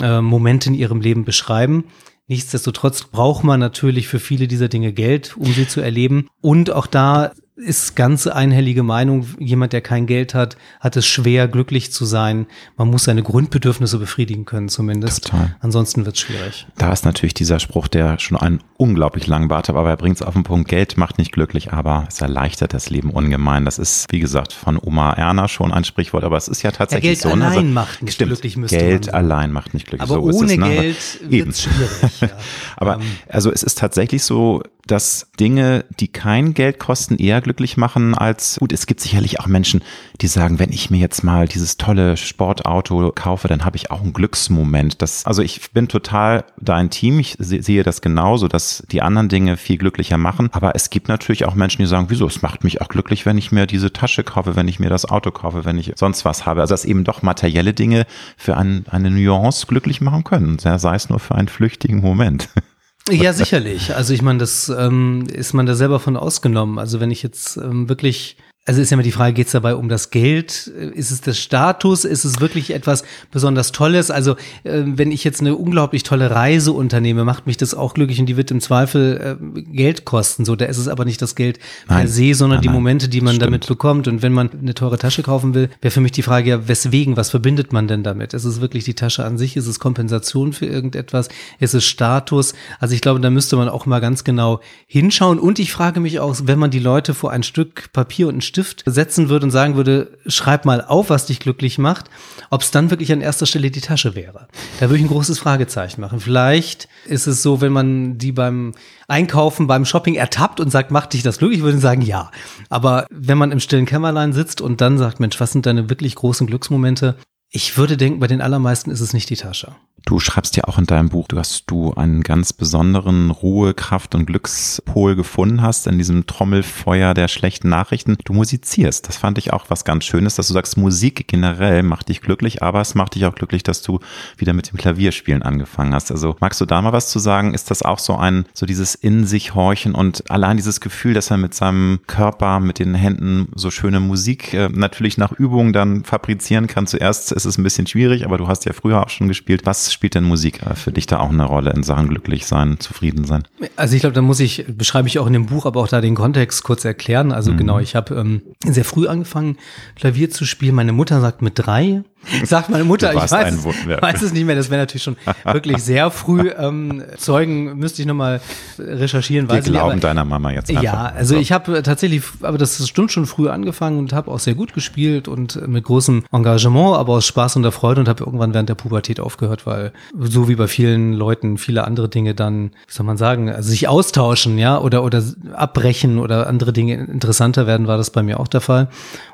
Speaker 3: äh, Momente in ihrem Leben beschreiben. Nichtsdestotrotz braucht man natürlich für viele dieser Dinge Geld, um sie zu erleben. Und auch da ist ganz einhellige Meinung, jemand, der kein Geld hat, hat es schwer, glücklich zu sein. Man muss seine Grundbedürfnisse befriedigen können zumindest. Total. Ansonsten wird es schwierig.
Speaker 1: Da ist natürlich dieser Spruch, der schon einen unglaublich langen Bart hat, aber er bringt es auf den Punkt, Geld macht nicht glücklich, aber es erleichtert das Leben ungemein. Das ist, wie gesagt, von Oma Erna schon ein Sprichwort, aber es ist ja tatsächlich
Speaker 3: ja, Geld
Speaker 1: so.
Speaker 3: Ne? Allein also, macht nicht
Speaker 1: stimmt,
Speaker 3: glücklich,
Speaker 1: Geld allein macht nicht glücklich.
Speaker 3: Aber
Speaker 1: so
Speaker 3: ohne
Speaker 1: es, ne?
Speaker 3: Geld wird es schwierig. Ja.
Speaker 1: aber ähm. also es ist tatsächlich so, dass Dinge, die kein Geld kosten, eher glücklich machen als, gut, es gibt sicherlich auch Menschen, die sagen, wenn ich mir jetzt mal dieses tolle Sportauto kaufe, dann habe ich auch einen Glücksmoment. Das, also ich bin total da ein Team, ich sehe das genauso, dass die anderen Dinge viel glücklicher machen. Aber es gibt natürlich auch Menschen, die sagen, wieso, es macht mich auch glücklich, wenn ich mir diese Tasche kaufe, wenn ich mir das Auto kaufe, wenn ich sonst was habe. Also dass eben doch materielle Dinge für ein, eine Nuance glücklich machen können, sei es nur für einen flüchtigen Moment.
Speaker 3: Ja, sicherlich. Also ich meine, das ähm, ist man da selber von ausgenommen. Also wenn ich jetzt ähm, wirklich also ist ja immer die Frage, geht es dabei um das Geld? Ist es der Status? Ist es wirklich etwas besonders Tolles? Also äh, wenn ich jetzt eine unglaublich tolle Reise unternehme, macht mich das auch glücklich und die wird im Zweifel äh, Geld kosten. So, da ist es aber nicht das Geld nein. per se, sondern nein, die Momente, die man Stimmt. damit bekommt. Und wenn man eine teure Tasche kaufen will, wäre für mich die Frage ja, weswegen? Was verbindet man denn damit? Ist es wirklich die Tasche an sich? Ist es Kompensation für irgendetwas? Ist es Status? Also ich glaube, da müsste man auch mal ganz genau hinschauen. Und ich frage mich auch, wenn man die Leute vor ein Stück Papier und ein Stift setzen würde und sagen würde, schreib mal auf, was dich glücklich macht, ob es dann wirklich an erster Stelle die Tasche wäre. Da würde ich ein großes Fragezeichen machen. Vielleicht ist es so, wenn man die beim Einkaufen, beim Shopping ertappt und sagt, macht dich das glücklich, würde ich sagen, ja. Aber wenn man im stillen Kämmerlein sitzt und dann sagt, Mensch, was sind deine wirklich großen Glücksmomente? Ich würde denken, bei den allermeisten ist es nicht die Tasche.
Speaker 1: Du schreibst ja auch in deinem Buch, dass du einen ganz besonderen Ruhe, Kraft und Glückspol gefunden hast in diesem Trommelfeuer der schlechten Nachrichten. Du musizierst. Das fand ich auch was ganz Schönes, dass du sagst, Musik generell macht dich glücklich, aber es macht dich auch glücklich, dass du wieder mit dem Klavierspielen angefangen hast. Also magst du da mal was zu sagen? Ist das auch so ein, so dieses in sich horchen und allein dieses Gefühl, dass er mit seinem Körper, mit den Händen so schöne Musik äh, natürlich nach Übung dann fabrizieren kann? Zuerst ist es ein bisschen schwierig, aber du hast ja früher auch schon gespielt. Was spielt denn Musik äh, für dich da auch eine Rolle in Sachen glücklich sein, zufrieden sein?
Speaker 3: Also ich glaube, da muss ich, beschreibe ich auch in dem Buch, aber auch da den Kontext kurz erklären. Also mhm. genau, ich habe ähm, sehr früh angefangen, Klavier zu spielen. Meine Mutter sagt mit drei, sagt meine Mutter, ich weiß, weiß, es nicht mehr, das wäre natürlich schon wirklich sehr früh. Ähm, Zeugen müsste ich nochmal recherchieren.
Speaker 1: Wir glauben aber, deiner Mama jetzt
Speaker 3: einfach. Ja, also ich habe tatsächlich, aber das stimmt schon früh angefangen und habe auch sehr gut gespielt und mit großem Engagement, aber aus Spaß und der Freude und habe irgendwann während der Pubertät aufgehört, weil so wie bei vielen Leuten viele andere Dinge dann, wie soll man sagen, also sich austauschen, ja, oder, oder abbrechen oder andere Dinge interessanter werden, war das bei mir auch der Fall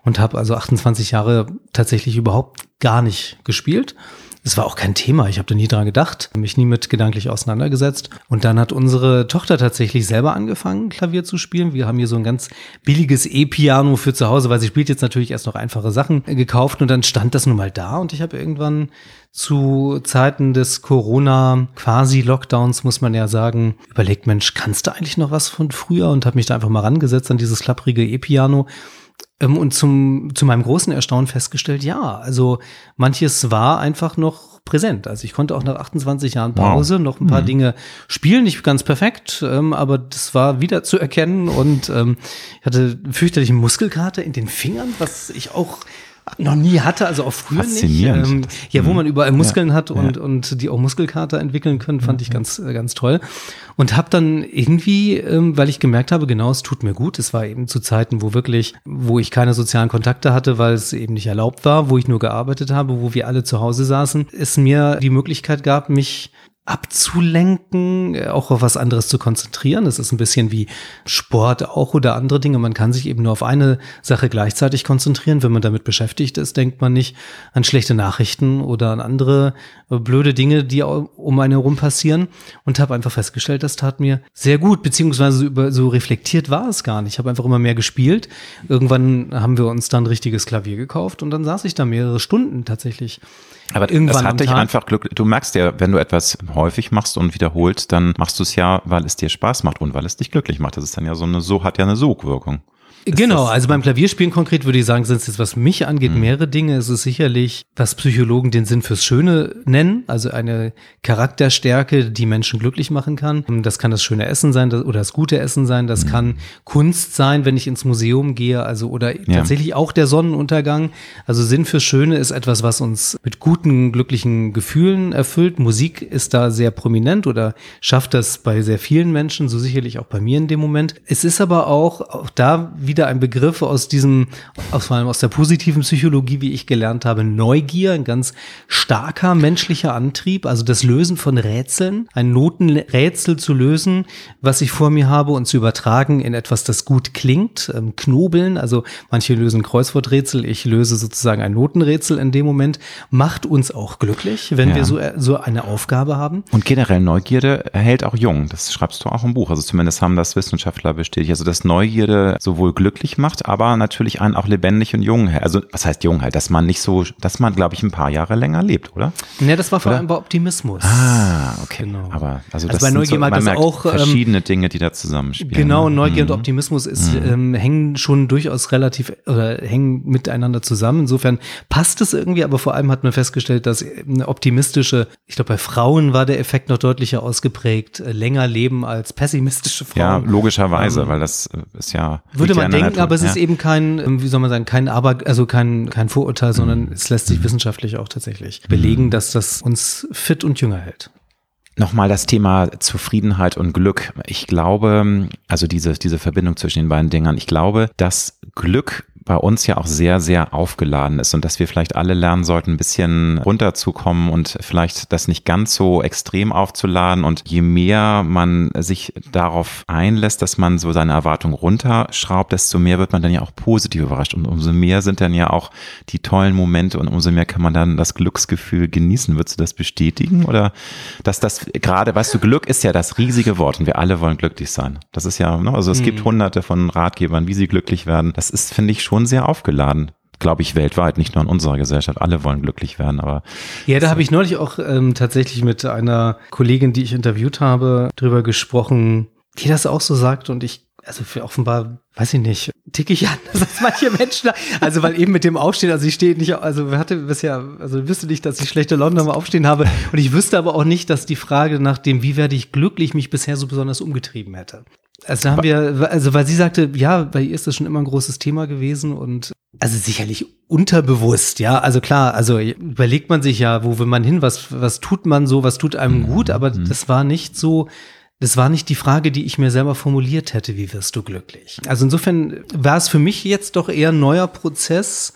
Speaker 3: und habe also 28 Jahre tatsächlich überhaupt gar nicht gespielt. Es war auch kein Thema. Ich habe da nie dran gedacht, mich nie mit gedanklich auseinandergesetzt. Und dann hat unsere Tochter tatsächlich selber angefangen, Klavier zu spielen. Wir haben hier so ein ganz billiges E-Piano für zu Hause, weil sie spielt jetzt natürlich erst noch einfache Sachen gekauft und dann stand das nun mal da und ich habe irgendwann zu Zeiten des Corona quasi Lockdowns muss man ja sagen, überlegt, Mensch, kannst du eigentlich noch was von früher und habe mich da einfach mal rangesetzt an dieses klapprige E-Piano und zum, zu meinem großen Erstaunen festgestellt, ja, also manches war einfach noch präsent. Also ich konnte auch nach 28 Jahren Pause wow. noch ein paar mhm. Dinge spielen, nicht ganz perfekt, ähm, aber das war wieder zu erkennen und ähm, ich hatte fürchterliche Muskelkater in den Fingern, was ich auch noch nie hatte, also auch früher nicht. Ähm, ja, wo mhm. man überall Muskeln ja, hat und, ja. und die auch Muskelkater entwickeln können, fand ich ganz, äh, ganz toll. Und habe dann irgendwie, ähm, weil ich gemerkt habe, genau, es tut mir gut. Es war eben zu Zeiten, wo wirklich, wo ich keine sozialen Kontakte hatte, weil es eben nicht erlaubt war, wo ich nur gearbeitet habe, wo wir alle zu Hause saßen, es mir die Möglichkeit gab, mich abzulenken, äh, auch auf was anderes zu konzentrieren. Das ist ein bisschen wie Sport auch oder andere Dinge. Man kann sich eben nur auf eine Sache gleichzeitig konzentrieren. Wenn man damit beschäftigt ist, denkt man nicht an schlechte Nachrichten oder an andere äh, blöde Dinge, die um einen herum passieren. Und habe einfach festgestellt, das tat mir sehr gut, beziehungsweise über, so reflektiert war es gar nicht. Ich habe einfach immer mehr gespielt. Irgendwann haben wir uns dann richtiges Klavier gekauft und dann saß ich da mehrere Stunden tatsächlich
Speaker 1: aber irgendwann das hat dich einfach Glück. Du merkst ja, wenn du etwas häufig machst und wiederholst, dann machst du es ja, weil es dir Spaß macht und weil es dich glücklich macht. Das ist dann ja so eine, so hat ja eine Sogwirkung.
Speaker 3: Genau, also beim Klavierspielen konkret würde ich sagen, sind es jetzt, was mich angeht, mhm. mehrere Dinge. Es ist sicherlich, was Psychologen den Sinn fürs Schöne nennen, also eine Charakterstärke, die Menschen glücklich machen kann. Das kann das schöne Essen sein oder das gute Essen sein, das mhm. kann Kunst sein, wenn ich ins Museum gehe, also oder ja. tatsächlich auch der Sonnenuntergang. Also Sinn fürs Schöne ist etwas, was uns mit guten, glücklichen Gefühlen erfüllt. Musik ist da sehr prominent oder schafft das bei sehr vielen Menschen, so sicherlich auch bei mir in dem Moment. Es ist aber auch, auch da wieder wieder ein Begriff aus diesem, aus, vor allem aus der positiven Psychologie, wie ich gelernt habe, Neugier, ein ganz starker menschlicher Antrieb, also das Lösen von Rätseln, ein Notenrätsel zu lösen, was ich vor mir habe und zu übertragen in etwas, das gut klingt, ähm, Knobeln, also manche lösen Kreuzworträtsel, ich löse sozusagen ein Notenrätsel in dem Moment, macht uns auch glücklich, wenn ja. wir so, so eine Aufgabe haben.
Speaker 1: Und generell Neugierde hält auch jung, das schreibst du auch im Buch, also zumindest haben das Wissenschaftler bestätigt, also dass Neugierde sowohl Glück glücklich macht, aber natürlich einen auch lebendig und jung hält. Also was heißt jung halt, dass man nicht so, dass man, glaube ich, ein paar Jahre länger lebt, oder?
Speaker 3: Ja, das war vor allem bei Optimismus.
Speaker 1: Ah, okay. Genau. Aber also, also das bei Neugier so, man das auch ähm, verschiedene ähm, Dinge, die da zusammenspielen.
Speaker 3: Genau, ne? Neugier mhm. und Optimismus ist, mhm. ähm, hängen schon durchaus relativ oder hängen miteinander zusammen. Insofern passt es irgendwie, aber vor allem hat man festgestellt, dass eine optimistische, ich glaube, bei Frauen war der Effekt noch deutlicher ausgeprägt, äh, länger leben als pessimistische Frauen.
Speaker 1: Ja, logischerweise, ähm, weil das äh, ist ja.
Speaker 3: Würde man denken, aber es ja. ist eben kein, wie soll man sagen, kein Aber, also kein, kein Vorurteil, sondern mhm. es lässt sich mhm. wissenschaftlich auch tatsächlich belegen, dass das uns fit und jünger hält.
Speaker 1: Nochmal das Thema Zufriedenheit und Glück. Ich glaube, also diese, diese Verbindung zwischen den beiden Dingern, ich glaube, dass Glück bei uns ja auch sehr, sehr aufgeladen ist und dass wir vielleicht alle lernen sollten, ein bisschen runterzukommen und vielleicht das nicht ganz so extrem aufzuladen. Und je mehr man sich darauf einlässt, dass man so seine Erwartung runterschraubt, desto mehr wird man dann ja auch positiv überrascht. Und umso mehr sind dann ja auch die tollen Momente und umso mehr kann man dann das Glücksgefühl genießen. Würdest du das bestätigen? Oder dass das gerade, weißt du, Glück ist ja das riesige Wort und wir alle wollen glücklich sein. Das ist ja, ne? also es mhm. gibt hunderte von Ratgebern, wie sie glücklich werden. Das ist, finde ich, schon schon sehr aufgeladen glaube ich, weltweit, nicht nur in unserer Gesellschaft. Alle wollen glücklich werden, aber.
Speaker 3: Ja, da habe ich neulich auch ähm, tatsächlich mit einer Kollegin, die ich interviewt habe, drüber gesprochen, die das auch so sagt. Und ich also für offenbar, weiß ich nicht, ticke ich anders als manche Menschen. Also weil eben mit dem Aufstehen, also ich stehe nicht, also wir hatte bisher, also wüsste nicht, dass ich schlechte London am Aufstehen habe und ich wüsste aber auch nicht, dass die Frage nach dem, wie werde ich glücklich, mich bisher so besonders umgetrieben hätte. Also haben wir, also weil sie sagte, ja, bei ihr ist das schon immer ein großes Thema gewesen und also sicherlich unterbewusst, ja. Also klar, also überlegt man sich ja, wo will man hin, was, was tut man so, was tut einem gut, aber mhm. das war nicht so, das war nicht die Frage, die ich mir selber formuliert hätte, wie wirst du glücklich? Also insofern war es für mich jetzt doch eher ein neuer Prozess,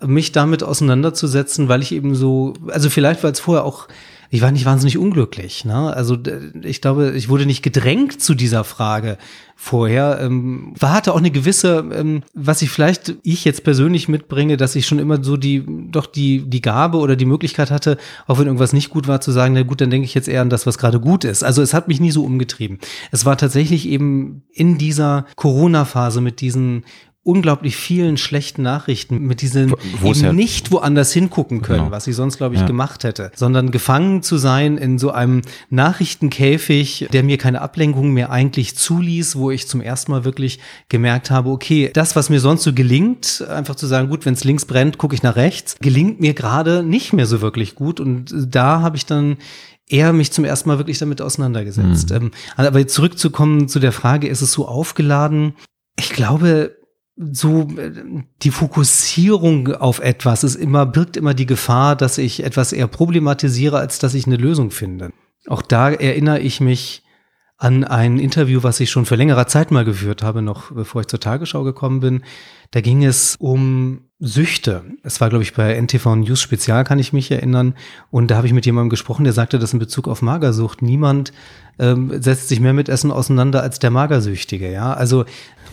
Speaker 3: mich damit auseinanderzusetzen, weil ich eben so, also vielleicht, weil es vorher auch ich war nicht wahnsinnig unglücklich. Ne? Also ich glaube, ich wurde nicht gedrängt zu dieser Frage vorher. Ähm, war hatte auch eine gewisse, ähm, was ich vielleicht ich jetzt persönlich mitbringe, dass ich schon immer so die, doch die, die Gabe oder die Möglichkeit hatte, auch wenn irgendwas nicht gut war, zu sagen, na gut, dann denke ich jetzt eher an das, was gerade gut ist. Also es hat mich nie so umgetrieben. Es war tatsächlich eben in dieser Corona-Phase mit diesen unglaublich vielen schlechten Nachrichten mit diesen wo, eben ja nicht woanders hingucken können, genau. was ich sonst glaube ich ja. gemacht hätte, sondern gefangen zu sein in so einem Nachrichtenkäfig, der mir keine Ablenkung mehr eigentlich zuließ, wo ich zum ersten Mal wirklich gemerkt habe, okay, das was mir sonst so gelingt, einfach zu sagen, gut, wenn es links brennt, gucke ich nach rechts, gelingt mir gerade nicht mehr so wirklich gut und da habe ich dann eher mich zum ersten Mal wirklich damit auseinandergesetzt. Mhm. aber zurückzukommen zu der Frage, ist es so aufgeladen? Ich glaube, so äh, die Fokussierung auf etwas ist immer, birgt immer die Gefahr, dass ich etwas eher problematisiere, als dass ich eine Lösung finde. Auch da erinnere ich mich an ein Interview, was ich schon vor längerer Zeit mal geführt habe, noch bevor ich zur Tagesschau gekommen bin. Da ging es um Süchte. Es war, glaube ich, bei NTV News Spezial, kann ich mich erinnern. Und da habe ich mit jemandem gesprochen, der sagte, dass in Bezug auf Magersucht niemand ähm, setzt sich mehr mit Essen auseinander als der Magersüchtige. Ja, also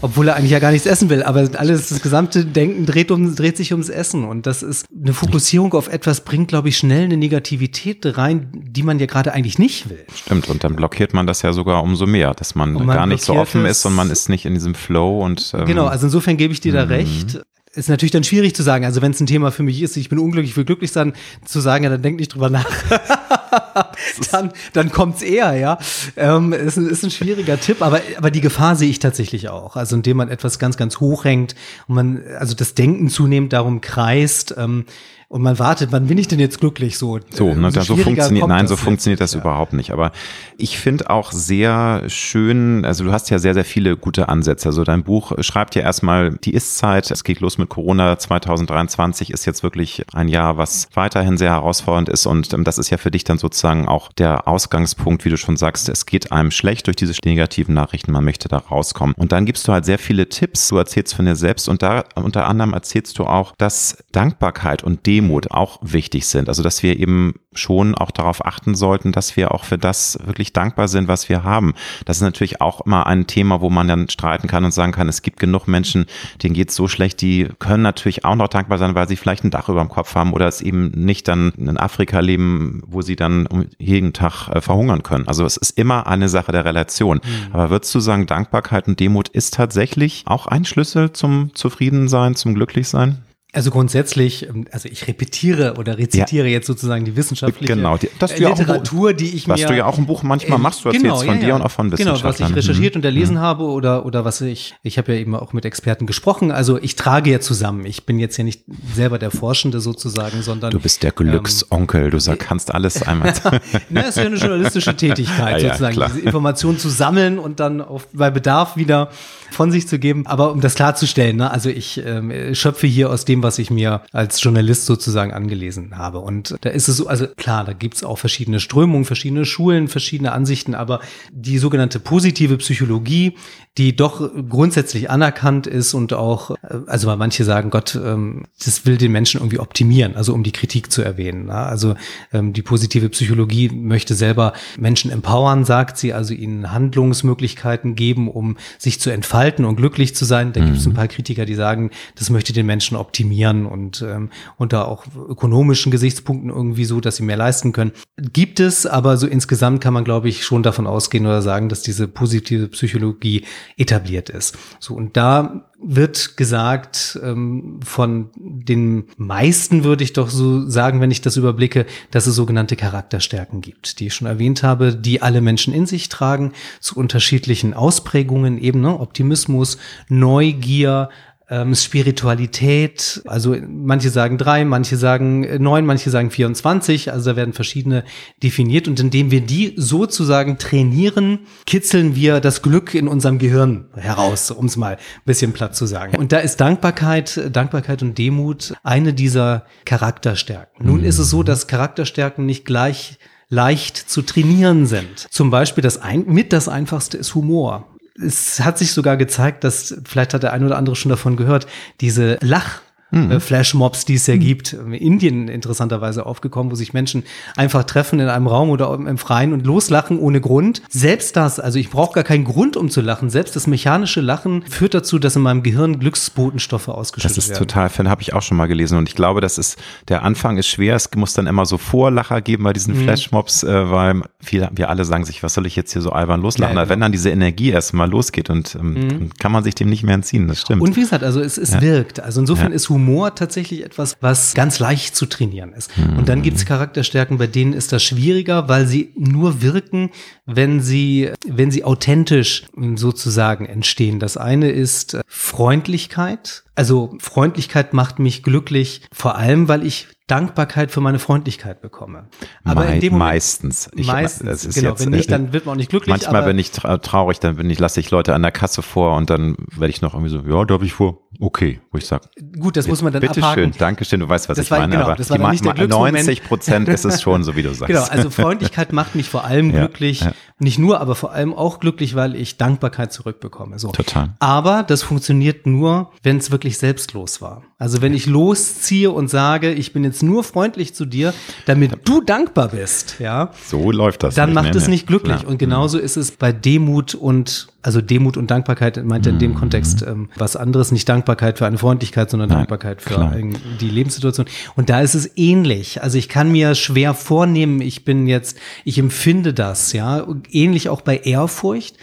Speaker 3: obwohl er eigentlich ja gar nichts essen will, aber alles, das gesamte Denken dreht, um, dreht sich ums Essen und das ist eine Fokussierung auf etwas bringt, glaube ich, schnell eine Negativität rein, die man ja gerade eigentlich nicht will.
Speaker 1: Stimmt und dann blockiert man das ja sogar umso mehr, dass man, man gar nicht so offen ist und man ist nicht in diesem Flow und
Speaker 3: ähm, genau, also insofern gebe ich dir da mhm. recht ist natürlich dann schwierig zu sagen. Also wenn es ein Thema für mich ist, ich bin unglücklich, ich will glücklich sein, zu sagen, ja, dann denk nicht drüber nach. dann dann kommt's eher, ja. Ähm, ist, ist ein schwieriger Tipp, aber, aber die Gefahr sehe ich tatsächlich auch. Also indem man etwas ganz, ganz hoch hängt und man, also das Denken zunehmend darum kreist, ähm, und man wartet, wann bin ich denn jetzt glücklich so?
Speaker 1: So, ne, so funktioniert, nein, so funktioniert das ja. überhaupt nicht. Aber ich finde auch sehr schön, also du hast ja sehr, sehr viele gute Ansätze. Also dein Buch schreibt ja erstmal die Ist-Zeit. Es geht los mit Corona 2023 ist jetzt wirklich ein Jahr, was weiterhin sehr herausfordernd ist. Und ähm, das ist ja für dich dann sozusagen auch der Ausgangspunkt, wie du schon sagst. Es geht einem schlecht durch diese negativen Nachrichten. Man möchte da rauskommen. Und dann gibst du halt sehr viele Tipps. Du erzählst von dir selbst und da unter anderem erzählst du auch, dass Dankbarkeit und Demut Demut auch wichtig sind. Also dass wir eben schon auch darauf achten sollten, dass wir auch für das wirklich dankbar sind, was wir haben. Das ist natürlich auch immer ein Thema, wo man dann streiten kann und sagen kann, es gibt genug Menschen, denen geht es so schlecht, die können natürlich auch noch dankbar sein, weil sie vielleicht ein Dach über dem Kopf haben oder es eben nicht dann in Afrika leben, wo sie dann jeden Tag äh, verhungern können. Also es ist immer eine Sache der Relation. Mhm. Aber würdest du sagen, Dankbarkeit und Demut ist tatsächlich auch ein Schlüssel zum Zufriedensein, zum Glücklichsein?
Speaker 3: Also grundsätzlich, ähm, also ich repetiere oder rezitiere ja. jetzt sozusagen die wissenschaftliche
Speaker 1: genau,
Speaker 3: die, das du Literatur, die ich
Speaker 1: mir... Was du ja auch im Buch manchmal äh, machst, du erzählst genau, von ja, dir ja. und auch von Wissenschaftlern.
Speaker 3: Genau, was ich recherchiert mhm. und erlesen mhm. habe oder, oder was ich, ich habe ja eben auch mit Experten gesprochen, also ich trage ja zusammen. Ich bin jetzt ja nicht selber der Forschende sozusagen, sondern...
Speaker 1: Du bist der Glücksonkel, ähm, du sag, kannst alles einmal...
Speaker 3: Na, es ist ja eine journalistische Tätigkeit sozusagen, diese Informationen zu sammeln und dann auf, bei Bedarf wieder von sich zu geben. Aber um das klarzustellen, ne, also ich ähm, schöpfe hier aus dem, was ich mir als Journalist sozusagen angelesen habe. Und da ist es so, also klar, da gibt's auch verschiedene Strömungen, verschiedene Schulen, verschiedene Ansichten, aber die sogenannte positive Psychologie, die doch grundsätzlich anerkannt ist und auch, äh, also weil manche sagen, Gott, ähm, das will den Menschen irgendwie optimieren, also um die Kritik zu erwähnen. Ne? Also ähm, die positive Psychologie möchte selber Menschen empowern, sagt sie, also ihnen Handlungsmöglichkeiten geben, um sich zu entfalten und glücklich zu sein. Da mhm. gibt es ein paar Kritiker, die sagen, das möchte den Menschen optimieren und ähm, unter auch ökonomischen Gesichtspunkten irgendwie so, dass sie mehr leisten können. Gibt es, aber so insgesamt kann man, glaube ich, schon davon ausgehen oder sagen, dass diese positive Psychologie etabliert ist. So, und da wird gesagt ähm, von den meisten, würde ich doch so sagen, wenn ich das überblicke, dass es sogenannte Charakterstärken gibt, die ich schon erwähnt habe, die alle Menschen in sich tragen, zu unterschiedlichen Ausprägungen eben, ne? Optimismus, Neugier, ähm, Spiritualität, also manche sagen drei, manche sagen neun, manche sagen 24, also da werden verschiedene definiert und indem wir die sozusagen trainieren, kitzeln wir das Glück in unserem Gehirn heraus, um es mal ein bisschen platt zu sagen. Und da ist Dankbarkeit, Dankbarkeit und Demut eine dieser Charakterstärken. Nun ist es so, dass Charakterstärken nicht gleich leicht zu trainieren sind. Zum Beispiel das ein, mit das einfachste ist Humor es hat sich sogar gezeigt, dass, vielleicht hat der ein oder andere schon davon gehört, diese Lach- mhm. Äh, Flashmobs, die es ja mhm. gibt. In Indien interessanterweise aufgekommen, wo sich Menschen einfach treffen in einem Raum oder im Freien und loslachen ohne Grund. Selbst das, also ich brauche gar keinen Grund, um zu lachen. Selbst das mechanische Lachen führt dazu, dass in meinem Gehirn Glücksbotenstoffe ausgeschüttet werden.
Speaker 1: Das ist werden. total fan, habe ich auch schon mal gelesen. Und ich glaube, das ist, der Anfang ist schwer. Es muss dann immer so Vorlacher geben bei diesen mhm. Flashmobs, äh, weil viele, wir alle sagen sich, was soll ich jetzt hier so albern loslachen? Ja, genau. Wenn dann diese Energie erstmal losgeht und ähm, mhm. kann man sich dem nicht mehr entziehen. Das stimmt.
Speaker 3: Und wie gesagt, also es, es ja. wirkt. Also insofern ja. ist Humor Humor tatsächlich etwas, was ganz leicht zu trainieren ist. Und dann gibt es Charakterstärken, bei denen ist das schwieriger, weil sie nur wirken, wenn sie, wenn sie authentisch sozusagen entstehen. Das eine ist Freundlichkeit. Also Freundlichkeit macht mich glücklich, vor allem, weil ich Dankbarkeit für meine Freundlichkeit bekomme.
Speaker 1: Aber Me in dem Moment, meistens.
Speaker 3: Ich, meistens, genau. Jetzt, wenn nicht, dann wird man auch nicht glücklich.
Speaker 1: Manchmal bin ich traurig, dann bin ich, lasse ich Leute an der Kasse vor und dann werde ich noch irgendwie so, ja, da habe ich vor. Okay, wo ich sage.
Speaker 3: Gut, das muss man dann
Speaker 1: bitte
Speaker 3: abhaken.
Speaker 1: schön, danke schön, du weißt, was
Speaker 3: das
Speaker 1: ich
Speaker 3: war,
Speaker 1: meine,
Speaker 3: genau,
Speaker 1: aber
Speaker 3: das war die nicht der
Speaker 1: 90 Prozent ist es schon, so wie du sagst.
Speaker 3: Genau, also Freundlichkeit macht mich vor allem ja, glücklich, ja. Nicht nur, aber vor allem auch glücklich, weil ich Dankbarkeit zurückbekomme. So.
Speaker 1: Total.
Speaker 3: Aber das funktioniert nur, wenn es wirklich selbstlos war. Also wenn ich losziehe und sage, ich bin jetzt nur freundlich zu dir, damit du dankbar bist, ja.
Speaker 1: So läuft das.
Speaker 3: Dann macht es nicht glücklich. Klar. Und genauso ist es bei Demut und also Demut und Dankbarkeit meint er in dem mhm. Kontext ähm, was anderes, nicht Dankbarkeit für eine Freundlichkeit, sondern Nein, Dankbarkeit für klar. die Lebenssituation. Und da ist es ähnlich. Also ich kann mir schwer vornehmen, ich bin jetzt, ich empfinde das, ja, ähnlich auch bei Ehrfurcht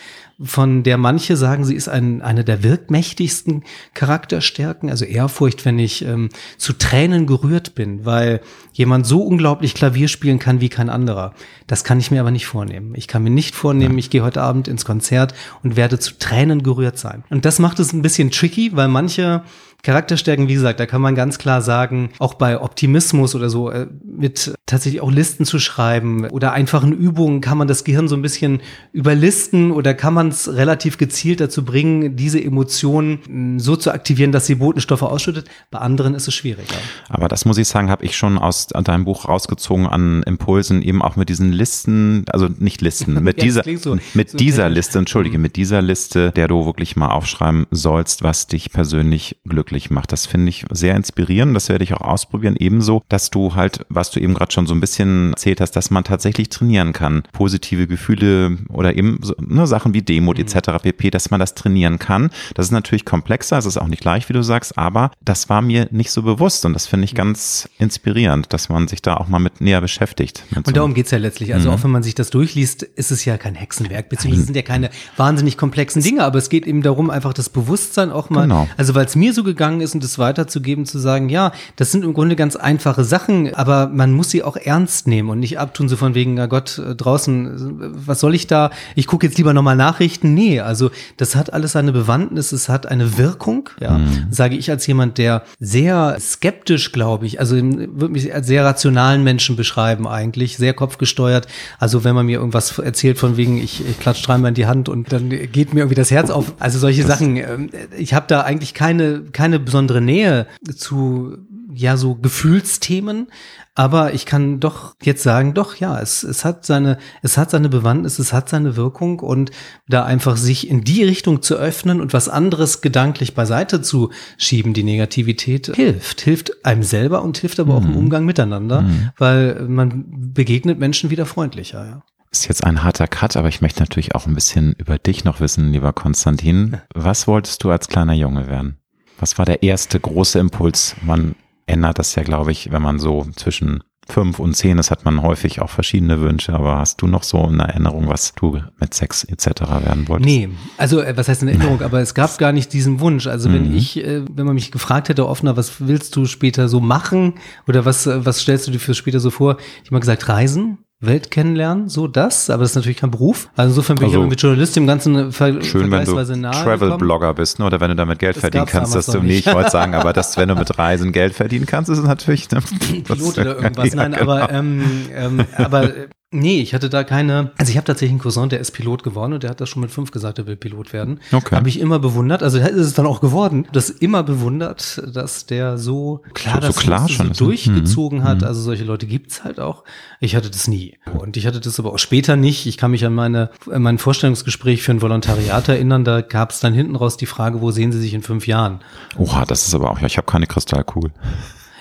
Speaker 3: von der manche sagen, sie ist ein, eine der wirkmächtigsten Charakterstärken, also Ehrfurcht, wenn ich ähm, zu Tränen gerührt bin, weil jemand so unglaublich Klavier spielen kann wie kein anderer. Das kann ich mir aber nicht vornehmen. Ich kann mir nicht vornehmen, ich gehe heute Abend ins Konzert und werde zu Tränen gerührt sein. Und das macht es ein bisschen tricky, weil manche Charakterstärken, wie gesagt, da kann man ganz klar sagen, auch bei Optimismus oder so, äh, mit tatsächlich auch Listen zu schreiben oder einfachen Übungen kann man das Gehirn so ein bisschen überlisten oder kann man es relativ gezielt dazu bringen, diese Emotionen hm, so zu aktivieren, dass sie Botenstoffe ausschüttet. Bei anderen ist es schwieriger.
Speaker 1: Aber das muss ich sagen, habe ich schon aus deinem Buch rausgezogen an Impulsen, eben auch mit diesen Listen, also nicht Listen, mit ja, dieser, so, mit so dieser Liste, entschuldige, mit dieser Liste, der du wirklich mal aufschreiben sollst, was dich persönlich glücklich glücklich macht. Das finde ich sehr inspirierend. Das werde ich auch ausprobieren. Ebenso, dass du halt, was du eben gerade schon so ein bisschen erzählt hast, dass man tatsächlich trainieren kann. Positive Gefühle oder eben so, ne, Sachen wie Demut mhm. etc. pp, dass man das trainieren kann. Das ist natürlich komplexer, es ist auch nicht leicht, wie du sagst, aber das war mir nicht so bewusst und das finde ich ganz inspirierend, dass man sich da auch mal mit näher beschäftigt.
Speaker 3: Und so darum geht's ja letztlich. Also mhm. auch wenn man sich das durchliest, ist es ja kein Hexenwerk, beziehungsweise sind ja keine wahnsinnig komplexen Dinge, aber es geht eben darum, einfach das Bewusstsein auch mal, genau. also weil es mir so gegangen gegangen ist und es weiterzugeben, zu sagen, ja, das sind im Grunde ganz einfache Sachen, aber man muss sie auch ernst nehmen und nicht abtun, so von wegen, na Gott, äh, draußen, was soll ich da? Ich gucke jetzt lieber nochmal Nachrichten. Nee, also das hat alles eine Bewandtnis, es hat eine Wirkung, ja, mhm. sage ich als jemand, der sehr skeptisch, glaube ich, also würde mich als sehr rationalen Menschen beschreiben eigentlich, sehr kopfgesteuert. Also wenn man mir irgendwas erzählt von wegen, ich, ich klatsche dreimal in die Hand und dann geht mir irgendwie das Herz auf. Also solche Sachen, ähm, ich habe da eigentlich keine, keine keine besondere Nähe zu ja so Gefühlsthemen, aber ich kann doch jetzt sagen, doch ja, es, es hat seine es hat seine Bewandtnis, es hat seine Wirkung und da einfach sich in die Richtung zu öffnen und was anderes gedanklich beiseite zu schieben, die Negativität hilft, hilft einem selber und hilft aber auch im mhm. Umgang miteinander, mhm. weil man begegnet Menschen wieder freundlicher, ja.
Speaker 1: Ist jetzt ein harter Cut, aber ich möchte natürlich auch ein bisschen über dich noch wissen, lieber Konstantin. Was wolltest du als kleiner Junge werden? Was war der erste große Impuls? Man ändert das ja, glaube ich, wenn man so zwischen fünf und zehn ist, hat man häufig auch verschiedene Wünsche, aber hast du noch so eine Erinnerung, was du mit Sex etc. werden wolltest?
Speaker 3: Nee, also äh, was heißt eine Erinnerung, aber es gab gar nicht diesen Wunsch. Also wenn
Speaker 1: Mhm.
Speaker 3: ich, äh, wenn man mich gefragt hätte, offener, was willst du später so machen oder was, äh, was stellst du dir für später so vor? Ich habe mal gesagt, reisen. Welt kennenlernen, so das, aber das ist natürlich kein Beruf. Also insofern bin
Speaker 1: Also,
Speaker 3: ich mit Journalist im Ganzen ver
Speaker 1: Schön, wenn du
Speaker 3: vergleichsweise nahe gekommen.
Speaker 1: Travel-Blogger bist, ne? oder wenn du damit Geld
Speaker 3: Das
Speaker 1: verdienen kannst, dass du, nee,
Speaker 3: nicht.
Speaker 1: ich wollte sagen, aber dass, wenn du mit Reisen Geld verdienen kannst, ist natürlich, ne,
Speaker 3: Pilot oder irgendwas.
Speaker 1: Ja,
Speaker 3: Nein,
Speaker 1: genau.
Speaker 3: aber, ähm, ähm, aber äh, nee, ich hatte da keine. Also ich habe tatsächlich einen Cousin, der ist Pilot geworden und der hat das schon mit fünf gesagt, er will Pilot werden.
Speaker 1: Okay.
Speaker 3: Habe ich immer bewundert. Also ist es dann auch geworden. Das immer bewundert, dass der so klar,
Speaker 1: So- so
Speaker 3: das
Speaker 1: klar
Speaker 3: so
Speaker 1: ne?
Speaker 3: durchgezogen
Speaker 1: Mhm.
Speaker 3: hat.
Speaker 1: Mhm.
Speaker 3: Also solche Leute gibt's halt auch. Ich hatte das nie. Und ich hatte das aber auch später nicht. Ich kann mich an meine, an mein Vorstellungsgespräch für ein Volontariat erinnern. Da gab es dann hinten raus die Frage, wo sehen Sie sich in fünf Jahren?
Speaker 1: Oha, das ist aber auch, ja, ich habe keine Kristallkugel.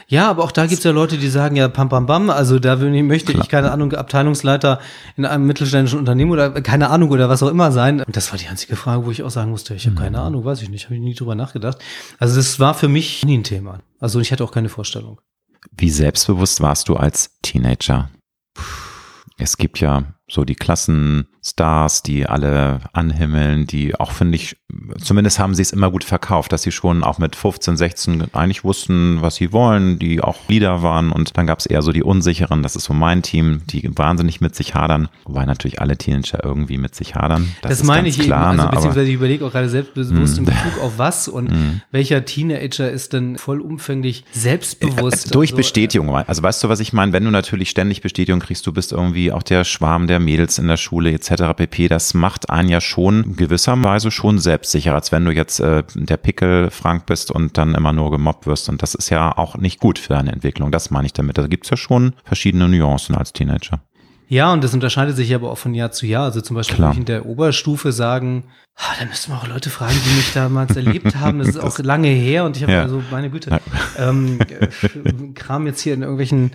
Speaker 3: Ja, aber auch da gibt's ja Leute, die sagen, ja, pam, pam, bam, also da möchte ich, keine Ahnung, Abteilungsleiter in einem mittelständischen Unternehmen oder keine Ahnung oder was auch immer sein. Und das war die einzige Frage, wo ich auch sagen musste, ich habe keine Ahnung, weiß ich nicht, habe ich nie drüber nachgedacht. Also das war für mich nie ein Thema. Also ich hatte auch keine Vorstellung.
Speaker 1: Wie selbstbewusst warst du als Teenager? Es gibt ja so die Klassenstars, die alle anhimmeln, die auch, finde ich, zumindest haben sie es immer gut verkauft, dass sie schon auch mit 15, 16 eigentlich wussten, was sie wollen, die auch Leader waren und dann gab es eher so die Unsicheren, das ist so mein Team, die wahnsinnig mit sich hadern, wobei natürlich alle Teenager irgendwie mit sich hadern.
Speaker 3: Das,
Speaker 1: ist
Speaker 3: meine ich
Speaker 1: klar,
Speaker 3: eben, also
Speaker 1: ne,
Speaker 3: beziehungsweise ich überlege auch gerade selbstbewusst
Speaker 1: Mm.
Speaker 3: in Bezug auf was und welcher Teenager ist denn vollumfänglich selbstbewusst.
Speaker 1: Äh, Durch
Speaker 3: Also,
Speaker 1: Bestätigung. Also weißt du, was ich meine? Wenn du natürlich ständig Bestätigung kriegst, du bist irgendwie auch der Schwarm der Mädels in der Schule etc. pp. Das macht einen ja schon gewisserweise schon selbstsicher, als wenn du jetzt äh, der Pickel Frank bist und dann immer nur gemobbt wirst. Und das ist ja auch nicht gut für deine Entwicklung. Das meine ich damit. Da gibt's ja schon verschiedene Nuancen als Teenager.
Speaker 3: Ja, und das unterscheidet sich aber auch von Jahr zu Jahr. Also zum Beispiel
Speaker 1: Klar.
Speaker 3: in der Oberstufe sagen, ah, da müssen wir auch Leute fragen, die mich damals erlebt haben. Das ist auch lange her und ich habe
Speaker 1: Ja.
Speaker 3: also, meine Güte, ähm, äh, Kram jetzt hier in irgendwelchen,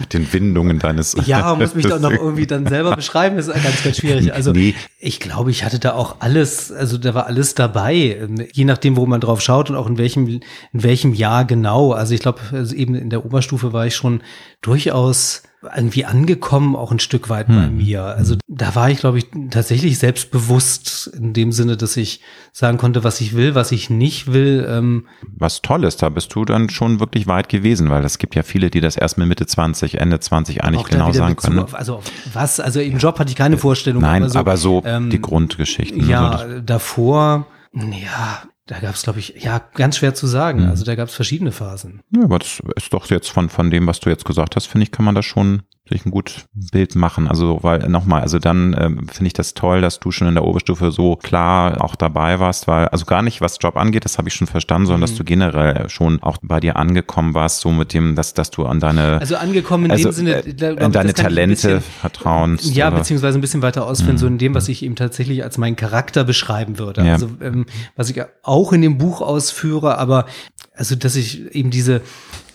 Speaker 1: Mit den Windungen deines.
Speaker 3: ja, muss mich doch noch irgendwie dann selber beschreiben, das ist ganz, ganz schwierig. Also
Speaker 1: Nee.
Speaker 3: ich glaube, ich hatte da auch alles, also da war alles dabei, ähm, je nachdem, wo man drauf schaut und auch in welchem, in welchem Jahr genau. Also ich glaube, also eben in der Oberstufe war ich schon durchaus irgendwie angekommen, auch ein Stück weit bei
Speaker 1: Hm.
Speaker 3: mir. Also da war ich, glaube ich, tatsächlich selbstbewusst in dem Sinne, dass ich sagen konnte, was ich will, was ich nicht will. Ähm,
Speaker 1: was toll ist, da bist du dann schon wirklich weit gewesen, weil es gibt ja viele, die das erst mit Mitte 20, Ende 20 eigentlich genau sagen können.
Speaker 3: Auf, also auf was? Also im Job hatte ich keine Vorstellung.
Speaker 1: Nein, aber so,
Speaker 3: ähm,
Speaker 1: die Grundgeschichten. Also
Speaker 3: Ja,
Speaker 1: das-
Speaker 3: davor, ja, da gab es, glaube ich, ja, ganz schwer zu sagen.
Speaker 1: Mhm.
Speaker 3: Also da gab es verschiedene Phasen.
Speaker 1: Ja, aber das ist doch jetzt von, von dem, was du jetzt gesagt hast, finde ich, kann man da schon sich ein gut Bild machen. Also, weil nochmal, also dann ähm, finde ich das toll, dass du schon in der Oberstufe so klar auch dabei warst, weil, also gar nicht, was Job angeht, das habe ich schon verstanden, sondern
Speaker 3: Mhm.
Speaker 1: dass du generell schon auch bei dir angekommen warst, so mit dem, dass, dass du an deine,
Speaker 3: Also angekommen in
Speaker 1: also,
Speaker 3: dem Sinne,
Speaker 1: äh,
Speaker 3: glaub
Speaker 1: an deine Talente
Speaker 3: bisschen-
Speaker 1: vertraust.
Speaker 3: Ja,
Speaker 1: oder?
Speaker 3: beziehungsweise ein bisschen weiter ausführen, so in dem, was ich eben tatsächlich als meinen Charakter beschreiben würde.
Speaker 1: Ja.
Speaker 3: Also ähm, was ich auch in dem Buch ausführe, aber also dass ich eben diese,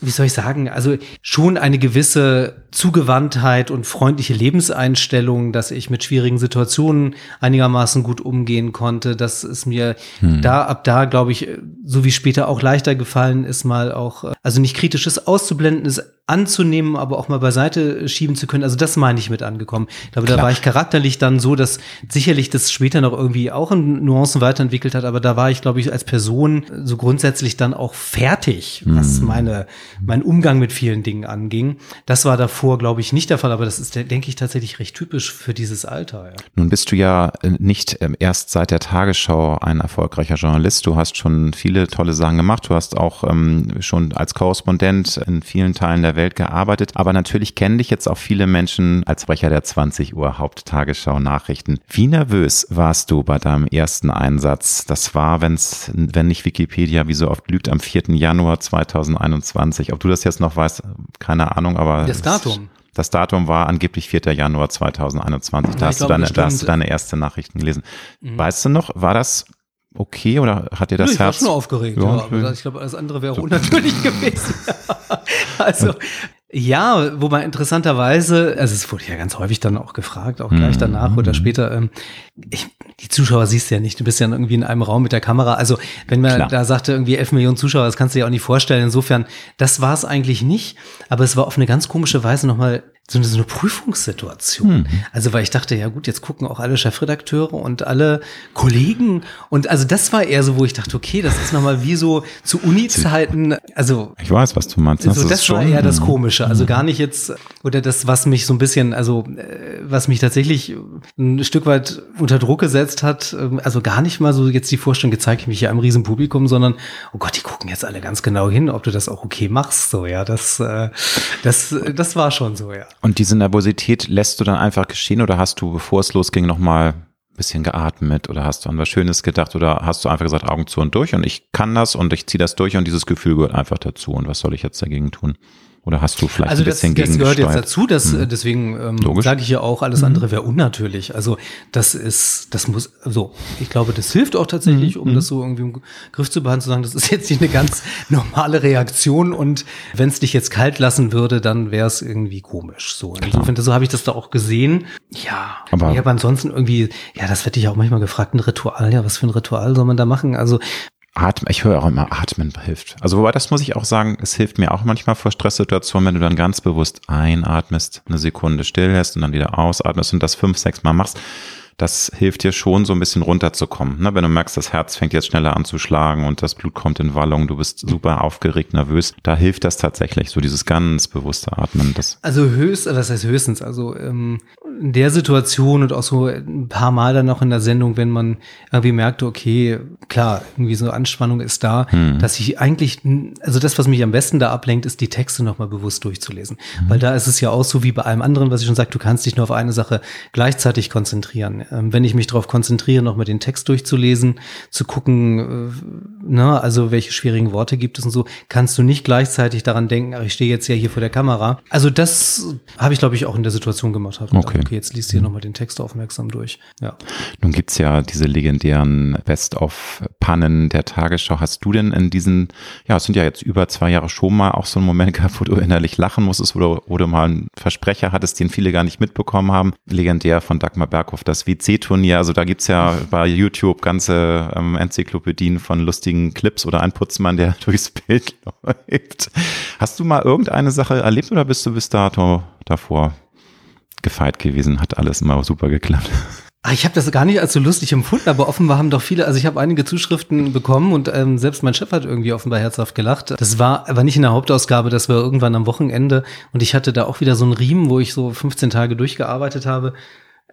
Speaker 3: wie soll ich sagen, also schon eine gewisse Zugewandtheit und freundliche Lebenseinstellung, dass ich mit schwierigen Situationen einigermaßen gut umgehen konnte, dass es mir da ab da, glaube ich, so wie später auch leichter gefallen ist, mal auch, äh, also nicht kritisches auszublenden, es anzunehmen, aber auch mal beiseite schieben zu können. Also das meine ich mit angekommen. Ich glaube, da war ich charakterlich dann so, dass sicherlich das später noch irgendwie auch in Nuancen weiterentwickelt hat, aber da war ich, glaube ich, als Person so grundsätzlich dann auch fertig, was meine, mein Umgang mit vielen Dingen anging. Das war davor, glaube ich, nicht der Fall, aber das ist, denke ich, tatsächlich recht typisch für dieses Alter. Ja.
Speaker 1: Nun bist du ja äh, nicht ähm, erst seit der Tagesschau ein erfolgreicher Journalist. Du hast schon viele tolle Sachen gemacht. Du hast auch ähm, schon als Korrespondent in vielen Teilen der Welt gearbeitet. Aber natürlich kennen dich jetzt auch viele Menschen als Sprecher der 20 Uhr Haupttagesschau Nachrichten. Wie nervös warst du bei deinem ersten Einsatz? Das war, wenn's, wenn nicht Wikipedia wie so oft lügt, am 4. Januar 2021. Ob du das jetzt noch weißt, keine Ahnung, aber
Speaker 3: Das Datum.
Speaker 1: das Datum war angeblich 4. Januar 2021. Da,
Speaker 3: Ja,
Speaker 1: hast, du
Speaker 3: glaube,
Speaker 1: deine,
Speaker 3: das
Speaker 1: da hast du deine erste Nachrichten gelesen. Weißt du noch, war das okay oder hat dir das
Speaker 3: Nö, ich war
Speaker 1: Herz?
Speaker 3: schon aufgeregt,
Speaker 1: Ja,
Speaker 3: ja, ich glaube, alles andere wäre unnatürlich gewesen. also, Ja, wobei interessanterweise, also es wurde ja ganz häufig dann auch gefragt, auch gleich danach oder später, ähm, ich, die Zuschauer siehst du ja nicht, du bist ja irgendwie in einem Raum mit der Kamera. Also wenn man
Speaker 1: Klar.
Speaker 3: da sagte, irgendwie 11 Millionen Zuschauer, das kannst du dir auch nicht vorstellen. Insofern, das war es eigentlich nicht, aber es war auf eine ganz komische Weise nochmal so eine, Prüfungssituation. Also weil ich dachte, ja gut, jetzt gucken auch alle Chefredakteure und alle Kollegen und also das war eher so, wo ich dachte, okay, das ist nochmal wie so zu Uni-Zeiten, also
Speaker 1: Ich weiß, was du meinst.
Speaker 3: so,
Speaker 1: ist
Speaker 3: das war
Speaker 1: schon-
Speaker 3: eher das Komische. Also gar nicht jetzt, oder das, was mich so ein bisschen, also äh, was mich tatsächlich ein Stück weit unter Druck gesetzt hat, ähm, also gar nicht mal so jetzt die Vorstellung, jetzt zeige ich mich hier einem riesen Publikum, sondern, oh Gott, die gucken jetzt alle ganz genau hin, ob du das auch okay machst. So, ja, das, äh, das, das war schon so, ja.
Speaker 1: Und diese Nervosität lässt du dann einfach geschehen oder hast du, bevor es losging, nochmal ein bisschen geatmet? Oder hast du an was Schönes gedacht? Oder hast du einfach gesagt, Augen zu und durch und ich kann das und ich ziehe das durch und dieses Gefühl gehört einfach dazu. Und was soll ich jetzt dagegen tun? Oder hast du vielleicht
Speaker 3: Also
Speaker 1: ein
Speaker 3: das,
Speaker 1: bisschen
Speaker 3: das gehört jetzt dazu, das, äh, deswegen ähm, sage ich ja auch, alles andere wäre unnatürlich. Also das ist, das muss, so, ich glaube, das hilft auch tatsächlich, um das so irgendwie im Griff zu behalten, zu sagen, das ist jetzt nicht eine ganz normale Reaktion. Und wenn es dich jetzt kalt lassen würde, dann wäre es irgendwie komisch. So, insofern, so habe ich das da auch gesehen. Ja,
Speaker 1: Aber-
Speaker 3: ja, aber ansonsten irgendwie, ja, das werde ich auch manchmal gefragt, ein Ritual, ja, was für ein Ritual soll man da machen? Also
Speaker 1: Atmen, ich höre auch immer, Atmen hilft. Also wobei, das muss ich auch sagen, es hilft mir auch manchmal vor Stresssituationen, wenn du dann ganz bewusst einatmest, eine Sekunde stillhältst und dann wieder ausatmest und das fünf, sechs Mal machst. Das hilft dir schon, so ein bisschen runterzukommen. Ne? Wenn du merkst, das Herz fängt jetzt schneller an zu schlagen und das Blut kommt in Wallung, du bist super aufgeregt, nervös, da hilft das tatsächlich, so dieses ganz bewusste Atmen. Das,
Speaker 3: Also höchst, was heißt höchstens, also ähm, in der Situation und auch so ein paar Mal dann noch in der Sendung, wenn man irgendwie merkte, okay, klar, irgendwie so Anspannung ist da, dass ich eigentlich, also das, was mich am besten da ablenkt, ist die Texte nochmal bewusst durchzulesen. Weil da ist es ja auch so wie bei allem anderen, was ich schon sagte, du kannst dich nur auf eine Sache gleichzeitig konzentrieren. Ähm, wenn ich mich darauf konzentriere, nochmal den Text durchzulesen, zu gucken, äh, na, also welche schwierigen Worte gibt es und so, kannst du nicht gleichzeitig daran denken, ach, ich stehe jetzt ja hier vor der Kamera. Also das habe ich, glaube ich, auch in der Situation gemacht.
Speaker 1: Okay.
Speaker 3: Okay, jetzt liest hier nochmal den Text aufmerksam durch. Ja.
Speaker 1: Nun gibt's ja diese legendären Best-of-Pannen der Tagesschau. Hast du denn in diesen, ja, es sind ja jetzt über zwei Jahre schon mal auch so einen Moment gehabt, wo du innerlich lachen musstest oder du mal einen Versprecher hattest, den viele gar nicht mitbekommen haben? Legendär von Dagmar Berghoff, das WC-Turnier. Also da gibt's ja bei YouTube ganze ähm, Enzyklopädien von lustigen Clips oder ein Putzmann, der durchs Bild läuft. Hast du mal irgendeine Sache erlebt oder bist du bis dato davor gefeit gewesen? Hat alles immer super geklappt?
Speaker 3: Ah, Ich habe das gar nicht als so lustig empfunden, aber offenbar haben doch viele, also ich habe einige Zuschriften bekommen und ähm, selbst mein Chef hat irgendwie offenbar herzhaft gelacht. Das war aber nicht in der Hauptausgabe, das war irgendwann am Wochenende und ich hatte da auch wieder so einen Riemen, wo ich so 15 Tage durchgearbeitet habe.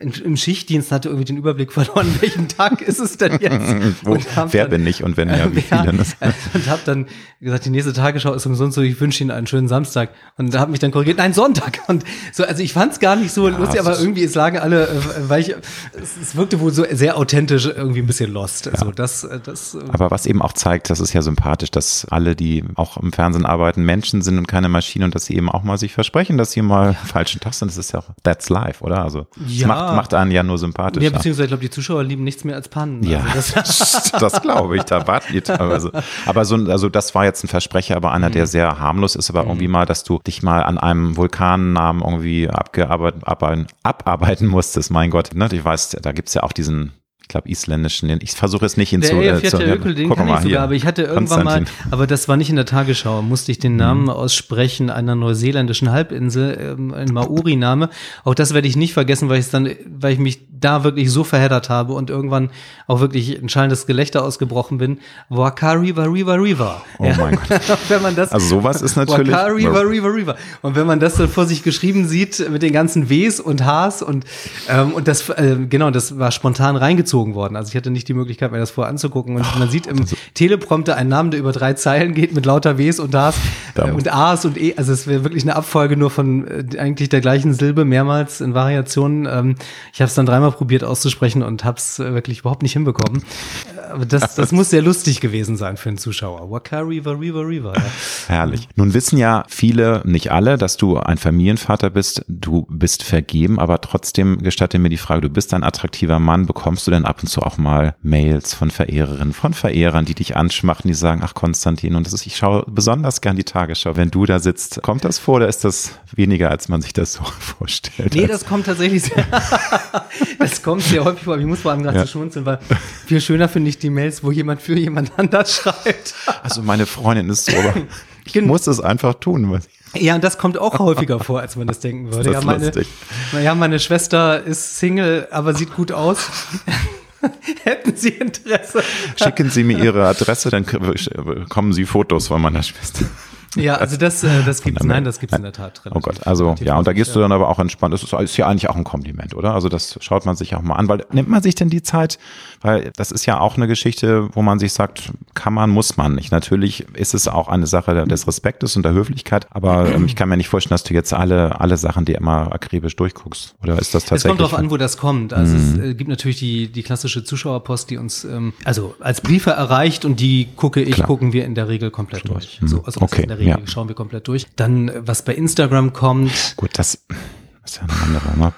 Speaker 3: Im Schichtdienst hatte irgendwie den Überblick verloren, welchen Tag ist es denn jetzt?
Speaker 1: Wo, wer
Speaker 3: dann-
Speaker 1: bin ich und wenn ja, wie
Speaker 3: Ja,
Speaker 1: viele? Ne?
Speaker 3: und habe dann gesagt, die nächste Tagesschau ist umsonst so, ich wünsche Ihnen einen schönen Samstag. Und da habe mich dann korrigiert, nein, Sonntag. Und so, also ich fand es gar nicht so lustig,
Speaker 1: es
Speaker 3: aber irgendwie, es lagen alle, äh, weil ich, es, es wirkte wohl so sehr authentisch, irgendwie ein bisschen lost. Also das, äh, das, äh,
Speaker 1: Aber was eben auch zeigt, das ist ja sympathisch, dass alle, die auch im Fernsehen arbeiten, Menschen sind und keine Maschinen und dass sie eben auch mal sich versprechen, dass sie mal falschen Tag sind. Das ist ja auch, that's life, oder? Also, es
Speaker 3: Ja.
Speaker 1: macht, macht einen ja nur
Speaker 3: ja,
Speaker 1: sympathischer.
Speaker 3: beziehungsweise ich glaube, die Zuschauer lieben nichts mehr als Pannen.
Speaker 1: Ja,
Speaker 3: Also das,
Speaker 1: das, glaube ich, da warten die teilweise. Aber so, also das war jetzt ein Versprecher, aber einer,
Speaker 3: Mhm.
Speaker 1: der sehr harmlos ist, aber irgendwie mal, dass du dich mal an einem Vulkannamen irgendwie abgearbeitet, abarbeiten, abarbeiten musstest, mein Gott. Ne? Ich weiß, da gibt's ja auch diesen, ich glaube, isländischen, ich versuche es nicht
Speaker 3: Der
Speaker 1: hinzu.
Speaker 3: Eyjafjallajökull,
Speaker 1: zu,
Speaker 3: den
Speaker 1: guck
Speaker 3: kann
Speaker 1: mal
Speaker 3: ich sogar,
Speaker 1: hier.
Speaker 3: aber ich hatte irgendwann mal.
Speaker 1: Mhm.
Speaker 3: aber das war nicht in der Tagesschau, musste ich den Namen aussprechen einer neuseeländischen Halbinsel, ähm, ein Maori-Name. Auch das werde ich nicht vergessen, weil ich es dann, weil ich mich da wirklich so verheddert habe und irgendwann auch wirklich ein schallendes Gelächter ausgebrochen bin. Waka River River River.
Speaker 1: Oh mein Gott.
Speaker 3: wenn man das,
Speaker 1: Also sowas ist natürlich-
Speaker 3: Waka River River River. Und wenn man das dann vor sich geschrieben sieht mit den ganzen Ws und Hs und ähm, und das äh, genau, das war spontan reingezogen worden. Also ich hatte nicht die Möglichkeit, mir das vorher anzugucken. Und man sieht im
Speaker 1: Also
Speaker 3: Teleprompter einen Namen, der über drei Zeilen geht mit lauter Ws und Hs
Speaker 1: Da
Speaker 3: äh, und As und E. Also es wäre wirklich eine Abfolge nur von äh, eigentlich der gleichen Silbe mehrmals in Variationen. Ähm, ich habe es dann dreimal probiert auszusprechen und habe es äh, wirklich überhaupt nicht hinbekommen. Äh, Aber das, das muss sehr lustig gewesen sein für einen Zuschauer. Waka River River River. Ja.
Speaker 1: Herrlich. Nun wissen ja viele, nicht alle, dass du ein Familienvater bist. Du bist vergeben, aber trotzdem gestatte mir die Frage, du bist ein attraktiver Mann. Bekommst du denn dann ab und zu auch mal Mails von Verehrerinnen, von Verehrern, die dich anschmachten, die sagen, ach Konstantin, und das ist, ich schaue besonders gern die Tagesschau. Wenn du da sitzt, kommt das vor oder ist das weniger, als man sich das so vorstellt?
Speaker 3: Nee, das kommt tatsächlich sehr, das kommt sehr häufig vor. Ich muss vor allem gerade ja. zu schmunzeln, weil viel schöner finde ich die Mails, wo jemand für jemand anders schreibt.
Speaker 1: Also meine Freundin ist so, aber ich muss es einfach tun.
Speaker 3: Ja, und das kommt auch häufiger vor, als man das denken würde. Das ja, meine, ja, meine Schwester ist Single, aber sieht gut aus. Hätten Sie Interesse?
Speaker 1: Schicken Sie mir Ihre Adresse, dann kommen Sie Fotos von meiner Schwester.
Speaker 3: Ja, also das, äh, das gibt's, nein, das gibt's in der Tat.
Speaker 1: Oh Gott, also ja, und da gehst du dann aber auch entspannt. Das ist, ist ja eigentlich auch ein Kompliment, oder? Also das schaut man sich auch mal an, weil nimmt man sich denn die Zeit? Weil das ist ja auch eine Geschichte, wo man sich sagt, kann man, muss man nicht. Natürlich ist es auch eine Sache des Respektes und der Höflichkeit, aber ähm, ich kann mir nicht vorstellen, dass du jetzt alle, alle Sachen, die immer akribisch durchguckst. Oder ist das tatsächlich? Es
Speaker 3: kommt darauf an, wo das kommt. Also mhm. es äh, gibt natürlich die, die klassische Zuschauerpost, die uns ähm, also als Briefe erreicht und die gucke ich, Klar. gucken wir in der Regel komplett durch.
Speaker 1: Mhm. So, also okay. in der Regel
Speaker 3: ja. schauen wir komplett durch. Dann, was bei Instagram kommt.
Speaker 1: Gut, das ist ja eine andere. Ne?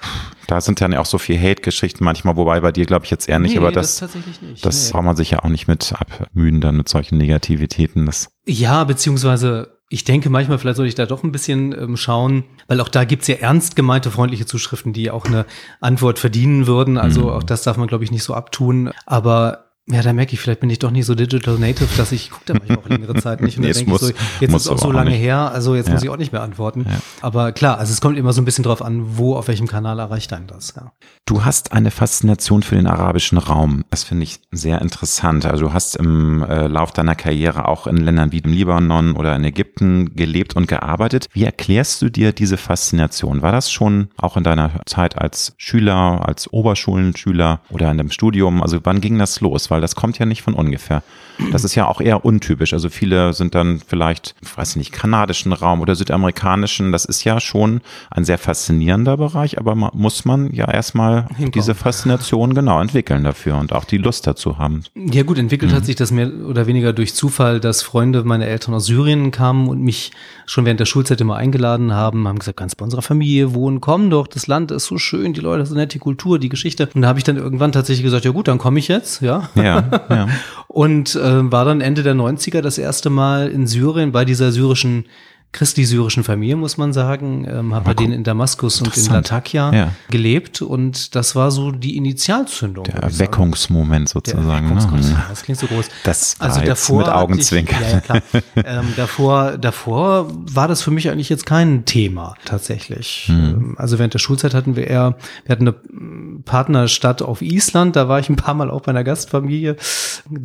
Speaker 1: Da sind dann ja auch so viel Hate-Geschichten manchmal, wobei bei dir glaube ich jetzt eher nicht, nee, aber das, das, nicht. das nee. braucht man sich ja auch nicht mit abmüden dann mit solchen Negativitäten. Das
Speaker 3: ja, beziehungsweise ich denke manchmal, vielleicht soll ich da doch ein bisschen ähm, schauen, weil auch da gibt's ja ernst gemeinte freundliche Zuschriften, die auch eine Antwort verdienen würden. Also mhm. auch das darf man, glaube ich, nicht so abtun. Aber ja, da merke ich, vielleicht bin ich doch nicht so digital native, dass ich, ich gucke da manchmal auch längere Zeit nicht. Und nee, dann denke muss, ich so, jetzt ist es auch so lange nicht. her, also jetzt ja. muss ich auch nicht mehr antworten. Ja. Aber klar, also es kommt immer so ein bisschen drauf an, wo, auf welchem Kanal erreicht einen das. Ja.
Speaker 1: Du hast eine Faszination für den arabischen Raum. Das finde ich sehr interessant. Also du hast im äh, Lauf deiner Karriere auch in Ländern wie dem Libanon oder in Ägypten gelebt und gearbeitet. Wie erklärst du dir diese Faszination? War das schon auch in deiner Zeit als Schüler, als Oberschulenschüler oder in dem Studium? Also wann ging das los? War weil das kommt ja nicht von ungefähr. Das ist ja auch eher untypisch. Also viele sind dann vielleicht, ich weiß nicht, kanadischen Raum oder südamerikanischen. Das ist ja schon ein sehr faszinierender Bereich, aber man, muss man ja erstmal diese Faszination genau entwickeln dafür und auch die Lust dazu haben.
Speaker 3: Ja gut, entwickelt mhm. hat sich das mehr oder weniger durch Zufall, dass Freunde meiner Eltern aus Syrien kamen und mich schon während der Schulzeit immer eingeladen haben, haben gesagt, kannst bei unserer Familie wohnen, komm doch, das Land ist so schön, die Leute sind nett, die Kultur, die Geschichte. Und da habe ich dann irgendwann tatsächlich gesagt, ja gut, dann komme ich jetzt, ja.
Speaker 1: Ja, ja.
Speaker 3: und äh, war dann Ende der 90er das erste Mal in Syrien bei dieser syrischen christlich-syrischen Familie, muss man sagen. Ähm, habe bei denen in Damaskus und in Latakia ja. gelebt und das war so die Initialzündung.
Speaker 1: Der Erweckungsmoment sozusagen.
Speaker 3: Der Erweckungsmoment, ne? Das klingt so groß.
Speaker 1: Das also davor mit Augenzwinkern. Ich, ja, ja, klar.
Speaker 3: ähm, davor, davor war das für mich eigentlich jetzt kein Thema tatsächlich. Hm. Also während der Schulzeit hatten wir eher, wir hatten eine Partnerstadt auf Island, da war ich ein paar Mal auch bei einer Gastfamilie.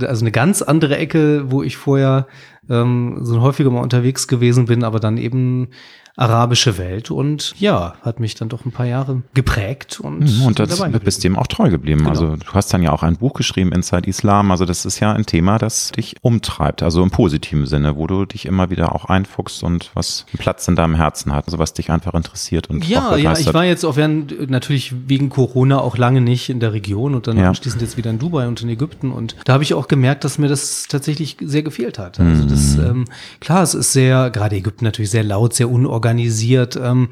Speaker 3: Also eine ganz andere Ecke, wo ich vorher ähm, so häufiger mal unterwegs gewesen bin, aber dann eben arabische Welt und ja, hat mich dann doch ein paar Jahre geprägt und,
Speaker 1: mhm, und das bist dem auch treu geblieben. Genau. Also du hast dann ja auch ein Buch geschrieben, Inside Islam. Also das ist ja ein Thema, das dich umtreibt, also im positiven Sinne, wo du dich immer wieder auch einfuchst und was einen Platz in deinem Herzen hat, also was dich einfach interessiert und
Speaker 3: ja, ja, ich war jetzt auch während natürlich wegen Corona auch lange nicht in der Region und dann ja. anschließend jetzt wieder in Dubai und in Ägypten und da habe ich auch gemerkt, dass mir das tatsächlich sehr gefehlt hat. Also das mhm. ähm, klar, es ist sehr gerade Ägypten natürlich sehr laut, sehr unorganisiert organisiert. Ähm,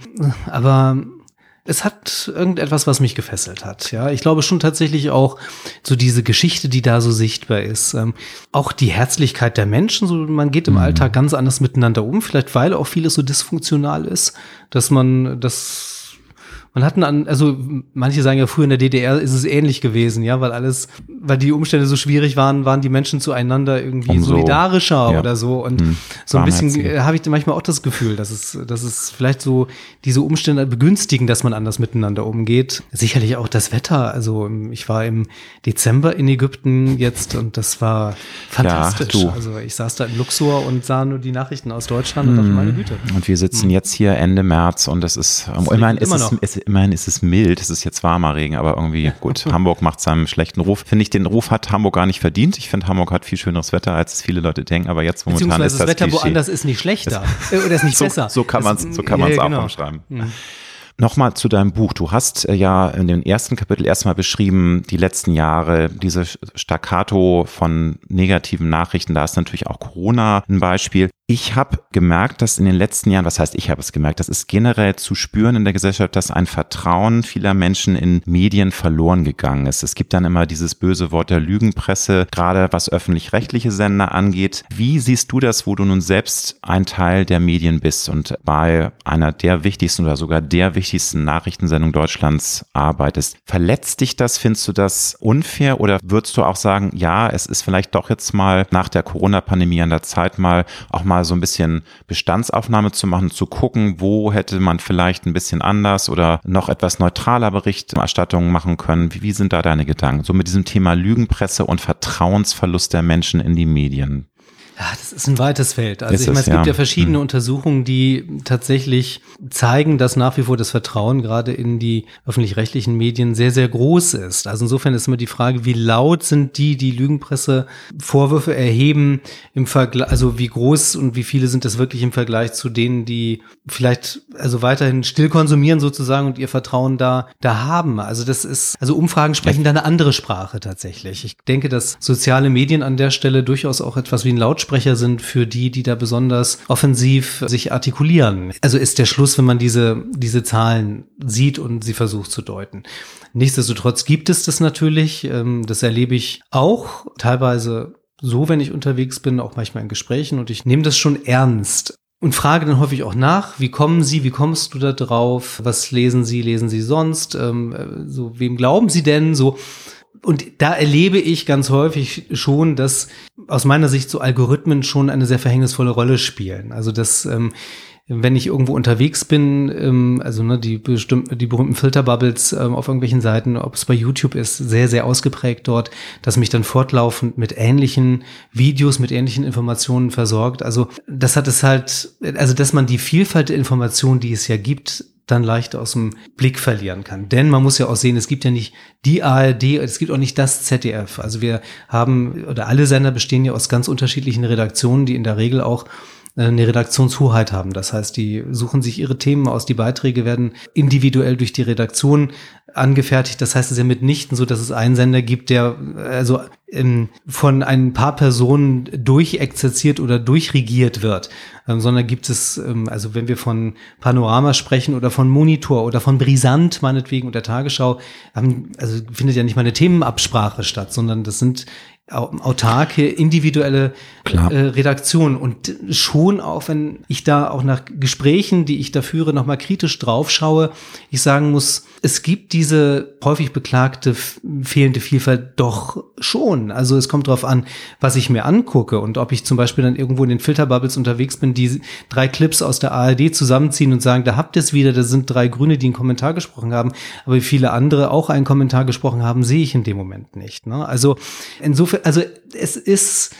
Speaker 3: aber es hat irgendetwas, was mich gefesselt hat. Ja, ich glaube schon tatsächlich auch so diese Geschichte, die da so sichtbar ist. Ähm, auch die Herzlichkeit der Menschen. So, man geht im mhm. Alltag ganz anders miteinander um. Vielleicht weil auch vieles so dysfunktional ist, dass man das man hatten an, also manche sagen ja früher in der DDR ist es ähnlich gewesen, ja, weil alles, weil die Umstände so schwierig waren, waren die Menschen zueinander irgendwie Umso, solidarischer ja. oder so und hm, so ein bisschen habe ich manchmal auch das Gefühl, dass es, dass es vielleicht so diese Umstände begünstigen, dass man anders miteinander umgeht. Sicherlich auch das Wetter. Also ich war im Dezember in Ägypten jetzt und das war fantastisch. Ja, also ich saß da in Luxor und sah nur die Nachrichten aus Deutschland hm. und dachte, meine Güte.
Speaker 1: Und wir sitzen hm. jetzt hier Ende März und es ist, das immerhin ist es, es immerhin ist es mild, es ist jetzt warmer Regen, aber irgendwie gut. Hamburg macht seinen schlechten Ruf. Finde ich, den Ruf hat Hamburg gar nicht verdient. Ich finde, Hamburg hat viel schöneres Wetter, als es viele Leute denken, aber jetzt momentan ist das,
Speaker 3: das Wetter Klischee. woanders ist nicht schlechter
Speaker 1: äh, oder ist nicht so, besser. So kann man es so kann man's ja, genau. auch umschreiben. Mhm. Nochmal zu deinem Buch. Du hast äh, ja in dem ersten Kapitel erstmal beschrieben, die letzten Jahre, diese Staccato von negativen Nachrichten. Da ist natürlich auch Corona ein Beispiel. Ich habe gemerkt, dass in den letzten Jahren, was heißt ich habe es gemerkt, das ist generell zu spüren in der Gesellschaft, dass ein Vertrauen vieler Menschen in Medien verloren gegangen ist. Es gibt dann immer dieses böse Wort der Lügenpresse, gerade was öffentlich-rechtliche Sender angeht. Wie siehst du das, wo du nun selbst ein Teil der Medien bist und bei einer der wichtigsten oder sogar der wichtigsten Nachrichtensendung Deutschlands arbeitest? Verletzt dich das? Findest du das unfair oder würdest du auch sagen, ja, es ist vielleicht doch jetzt mal nach der Corona-Pandemie an der Zeit mal auch mal mal so ein bisschen Bestandsaufnahme zu machen, zu gucken, wo hätte man vielleicht ein bisschen anders oder noch etwas neutraler Berichterstattung machen können. Wie, wie sind da deine Gedanken? So mit diesem Thema Lügenpresse und Vertrauensverlust der Menschen in die Medien.
Speaker 3: Ja, das ist ein weites Feld. Also ist ich meine, es, es gibt ja verschiedene hm. Untersuchungen, die tatsächlich zeigen, dass nach wie vor das Vertrauen gerade in die öffentlich-rechtlichen Medien sehr, sehr groß ist. Also insofern ist immer die Frage, wie laut sind die, die Lügenpresse Vorwürfe erheben im Vergleich, also wie groß und wie viele sind das wirklich im Vergleich zu denen, die vielleicht also weiterhin still konsumieren sozusagen und ihr Vertrauen da, da haben. Also das ist, also Umfragen sprechen da eine andere Sprache tatsächlich. Ich denke, dass soziale Medien an der Stelle durchaus auch etwas wie ein Lautsprecher Lautsprecher sind für die, die da besonders offensiv sich artikulieren. Also ist der Schluss, wenn man diese, diese Zahlen sieht und sie versucht zu deuten. Nichtsdestotrotz gibt es das natürlich. Ähm, das erlebe ich auch teilweise so, wenn ich unterwegs bin, auch manchmal in Gesprächen und ich nehme das schon ernst und frage dann häufig auch nach, wie kommen Sie, wie kommst du da drauf, was lesen Sie, lesen Sie sonst, ähm, äh, so wem glauben Sie denn, so und da erlebe ich ganz häufig schon, dass aus meiner Sicht so Algorithmen schon eine sehr verhängnisvolle Rolle spielen. Also dass ähm, wenn ich irgendwo unterwegs bin, ähm, also ne, die bestimmten, die berühmten Filterbubbles ähm, auf irgendwelchen Seiten, ob es bei YouTube ist, sehr, sehr ausgeprägt dort, dass mich dann fortlaufend mit ähnlichen Videos, mit ähnlichen Informationen versorgt. Also das hat es halt, also dass man die Vielfalt der Informationen, die es ja gibt, dann leicht aus dem Blick verlieren kann. Denn man muss ja auch sehen, es gibt ja nicht die ARD, es gibt auch nicht das ZDF. Also wir haben, oder alle Sender bestehen ja aus ganz unterschiedlichen Redaktionen, die in der Regel auch eine Redaktionshoheit haben. Das heißt, die suchen sich ihre Themen aus, die Beiträge werden individuell durch die Redaktion angefertigt. Das heißt, es ist ja mitnichten so, dass es einen Sender gibt, der also ähm, von ein paar Personen durchexerziert oder durchregiert wird, ähm, sondern gibt es, ähm, also wenn wir von Panorama sprechen oder von Monitor oder von Brisant meinetwegen und der Tagesschau, also findet ja nicht mal eine Themenabsprache statt, sondern das sind autarke, individuelle äh, Redaktion. Und schon auch, wenn ich da auch nach Gesprächen, die ich da führe, nochmal kritisch drauf schaue, ich sagen muss, es gibt diese häufig beklagte fehlende Vielfalt doch schon. Also es kommt darauf an, was ich mir angucke und ob ich zum Beispiel dann irgendwo in den Filterbubbles unterwegs bin, die drei Clips aus der ARD zusammenziehen und sagen, da habt ihr es wieder, da sind drei Grüne, die einen Kommentar gesprochen haben, aber wie viele andere auch einen Kommentar gesprochen haben, sehe ich in dem Moment nicht. Ne? Also insofern, also es ist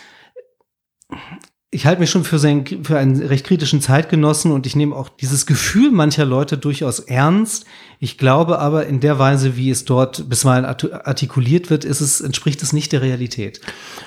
Speaker 3: ich halte mich schon für, sein, für einen recht kritischen Zeitgenossen und ich nehme auch dieses Gefühl mancher Leute durchaus ernst. Ich glaube aber, in der Weise, wie es dort bisweilen artikuliert wird, ist es, entspricht es nicht der Realität.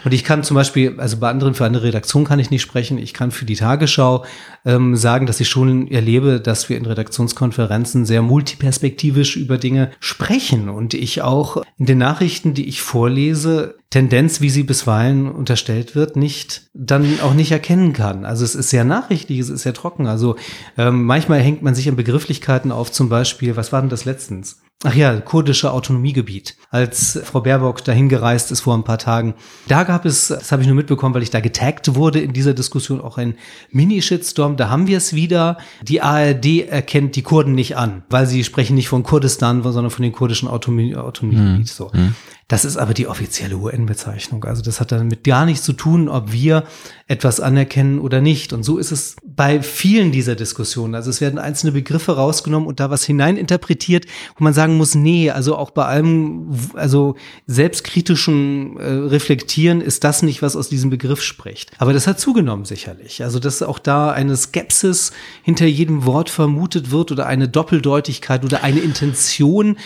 Speaker 3: Und ich kann zum Beispiel, also bei anderen, für andere Redaktionen kann ich nicht sprechen. Ich kann für die Tagesschau ähm, sagen, dass ich schon erlebe, dass wir in Redaktionskonferenzen sehr multiperspektivisch über Dinge sprechen und ich auch in den Nachrichten, die ich vorlese, Tendenz, wie sie bisweilen unterstellt wird, nicht dann auch nicht erkennen kann. Also es ist sehr nachrichtig, es ist sehr trocken. Also ähm, manchmal hängt man sich an Begrifflichkeiten auf, zum Beispiel, was war denn das letztens? Ach ja, kurdische Autonomiegebiet. Als Frau Baerbock dahin gereist ist vor ein paar Tagen, da gab es, das habe ich nur mitbekommen, weil ich da getaggt wurde in dieser Diskussion, auch ein Mini-Shitstorm. Da haben wir es wieder. Die ARD erkennt die Kurden nicht an, weil sie sprechen nicht von Kurdistan, sondern von den kurdischen Autonomie Autonomiegebiet. Mhm. So. Mhm. Das ist aber die offizielle UN-Bezeichnung. Also das hat damit gar nichts zu tun, ob wir etwas anerkennen oder nicht. Und so ist es bei vielen dieser Diskussionen. Also es werden einzelne Begriffe rausgenommen und da was hineininterpretiert, wo man sagen muss, nee, also auch bei allem, also selbstkritischen äh, Reflektieren ist das nicht, was aus diesem Begriff spricht. Aber das hat zugenommen sicherlich. Also dass auch da eine Skepsis hinter jedem Wort vermutet wird oder eine Doppeldeutigkeit oder eine Intention,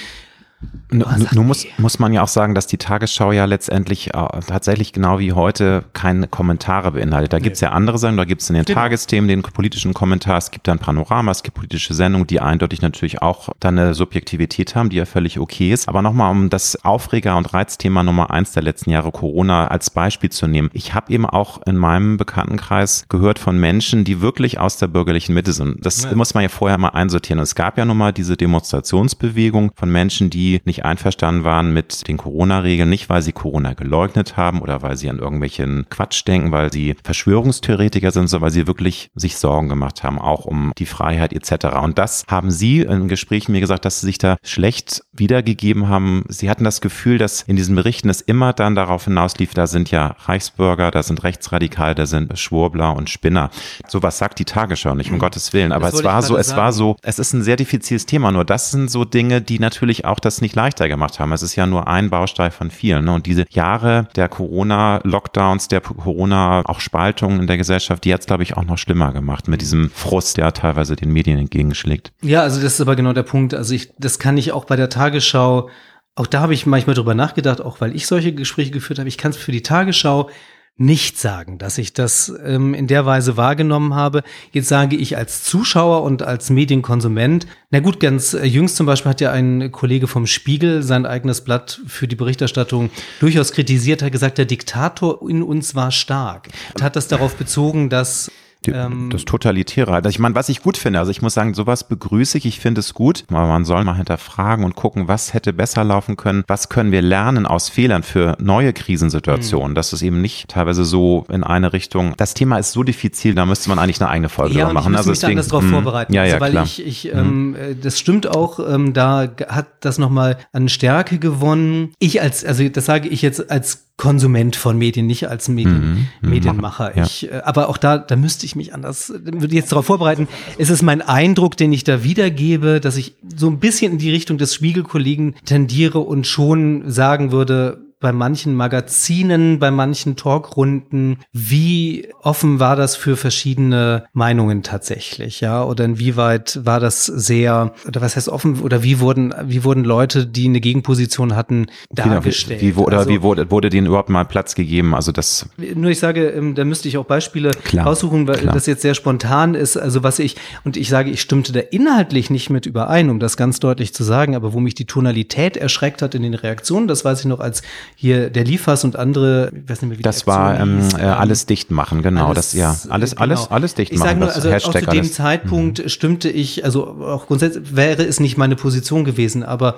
Speaker 1: Nun muss, muss man ja auch sagen, dass die Tagesschau ja letztendlich äh, tatsächlich genau wie heute keine Kommentare beinhaltet. Da nee. gibt's ja andere Sendungen, da gibt's in den Stimmt. Tagesthemen den politischen Kommentar, es gibt dann Panorama, es gibt politische Sendungen, die eindeutig natürlich auch dann eine Subjektivität haben, die ja völlig okay ist. Aber nochmal, um das Aufreger- und Reizthema Nummer eins der letzten Jahre Corona als Beispiel zu nehmen. Ich habe eben auch in meinem Bekanntenkreis gehört von Menschen, die wirklich aus der bürgerlichen Mitte sind. Das ja. muss man ja vorher mal einsortieren. Und es gab ja nun mal diese Demonstrationsbewegung von Menschen, die nicht einverstanden waren mit den Corona-Regeln, nicht weil sie Corona geleugnet haben oder weil sie an irgendwelchen Quatsch denken, weil sie Verschwörungstheoretiker sind, sondern weil sie wirklich sich Sorgen gemacht haben, auch um die Freiheit etc. Und das haben sie in Gesprächen mir gesagt, dass sie sich da schlecht wiedergegeben haben. Sie hatten das Gefühl, dass in diesen Berichten es immer dann darauf hinauslief, da sind ja Reichsbürger, da sind Rechtsradikale, da sind Schwurbler und Spinner. Sowas sagt die Tagesschau nicht, um mhm. Gottes Willen. Aber es war so, es sagen. war so, es ist ein sehr diffiziles Thema. Nur das sind so Dinge, die natürlich auch das nicht leichter gemacht haben. Es ist ja nur ein Baustein von vielen. Ne? Und diese Jahre der Corona-Lockdowns, der Corona auch in der Gesellschaft, die hat es, glaube ich, auch noch schlimmer gemacht mit diesem Frust, der teilweise den Medien entgegenschlägt.
Speaker 3: Ja, also das ist aber genau der Punkt. Also ich, das kann ich auch bei der Tagesschau auch da habe ich manchmal drüber nachgedacht, auch weil ich solche Gespräche geführt habe. Ich kann es für die Tagesschau nicht sagen, dass ich das ähm, in der Weise wahrgenommen habe. Jetzt sage ich als Zuschauer und als Medienkonsument, na gut, ganz äh, jüngst zum Beispiel hat ja ein Kollege vom Spiegel sein eigenes Blatt für die Berichterstattung durchaus kritisiert, hat gesagt, der Diktator in uns war stark und hat das darauf bezogen, dass
Speaker 1: die, ähm, das Totalitäre. Also ich meine, was ich gut finde, also ich muss sagen, sowas begrüße ich. Ich finde es gut. Aber man soll mal hinterfragen und gucken, was hätte besser laufen können. Was können wir lernen aus Fehlern für neue Krisensituationen? Mhm. Das ist eben nicht teilweise so in eine Richtung. Das Thema ist so diffizil, da müsste man eigentlich eine eigene Folge
Speaker 3: ja,
Speaker 1: machen.
Speaker 3: Ich muss also mich deswegen, darauf hm. vorbereiten.
Speaker 1: Ja, ja,
Speaker 3: also, weil
Speaker 1: klar.
Speaker 3: ich, ich ähm, mhm. das stimmt auch, ähm, da hat das nochmal an Stärke gewonnen. Ich als, also das sage ich jetzt als Konsument von Medien, nicht als Medien, mhm, Medienmacher. Ja. Ich, äh, aber auch da, da müsste ich mich anders, würde jetzt darauf vorbereiten. Es ist mein Eindruck, den ich da wiedergebe, dass ich so ein bisschen in die Richtung des Spiegelkollegen tendiere und schon sagen würde, bei manchen Magazinen, bei manchen Talkrunden, wie offen war das für verschiedene Meinungen tatsächlich, ja? Oder inwieweit war das sehr, oder was heißt offen, oder wie wurden, wie wurden Leute, die eine Gegenposition hatten, dargestellt?
Speaker 1: Wie, wie, oder also, wie wurde, wurde denen überhaupt mal Platz gegeben? Also das.
Speaker 3: Nur ich sage, ähm, da müsste ich auch Beispiele klar, raussuchen, weil klar. das jetzt sehr spontan ist. Also was ich, und ich sage, ich stimmte da inhaltlich nicht mit überein, um das ganz deutlich zu sagen, aber wo mich die Tonalität erschreckt hat in den Reaktionen, das weiß ich noch als hier der Liefers und andere,
Speaker 1: ich weiß nicht mehr, wie Das war ähm, hieß, äh, ähm, alles dicht machen, genau. Alles, das, ja, alles, genau. alles, alles dicht
Speaker 3: ich
Speaker 1: machen.
Speaker 3: Sage nur, also Hashtag auch zu dem alles. Zeitpunkt mhm. stimmte ich, also auch grundsätzlich wäre es nicht meine Position gewesen, aber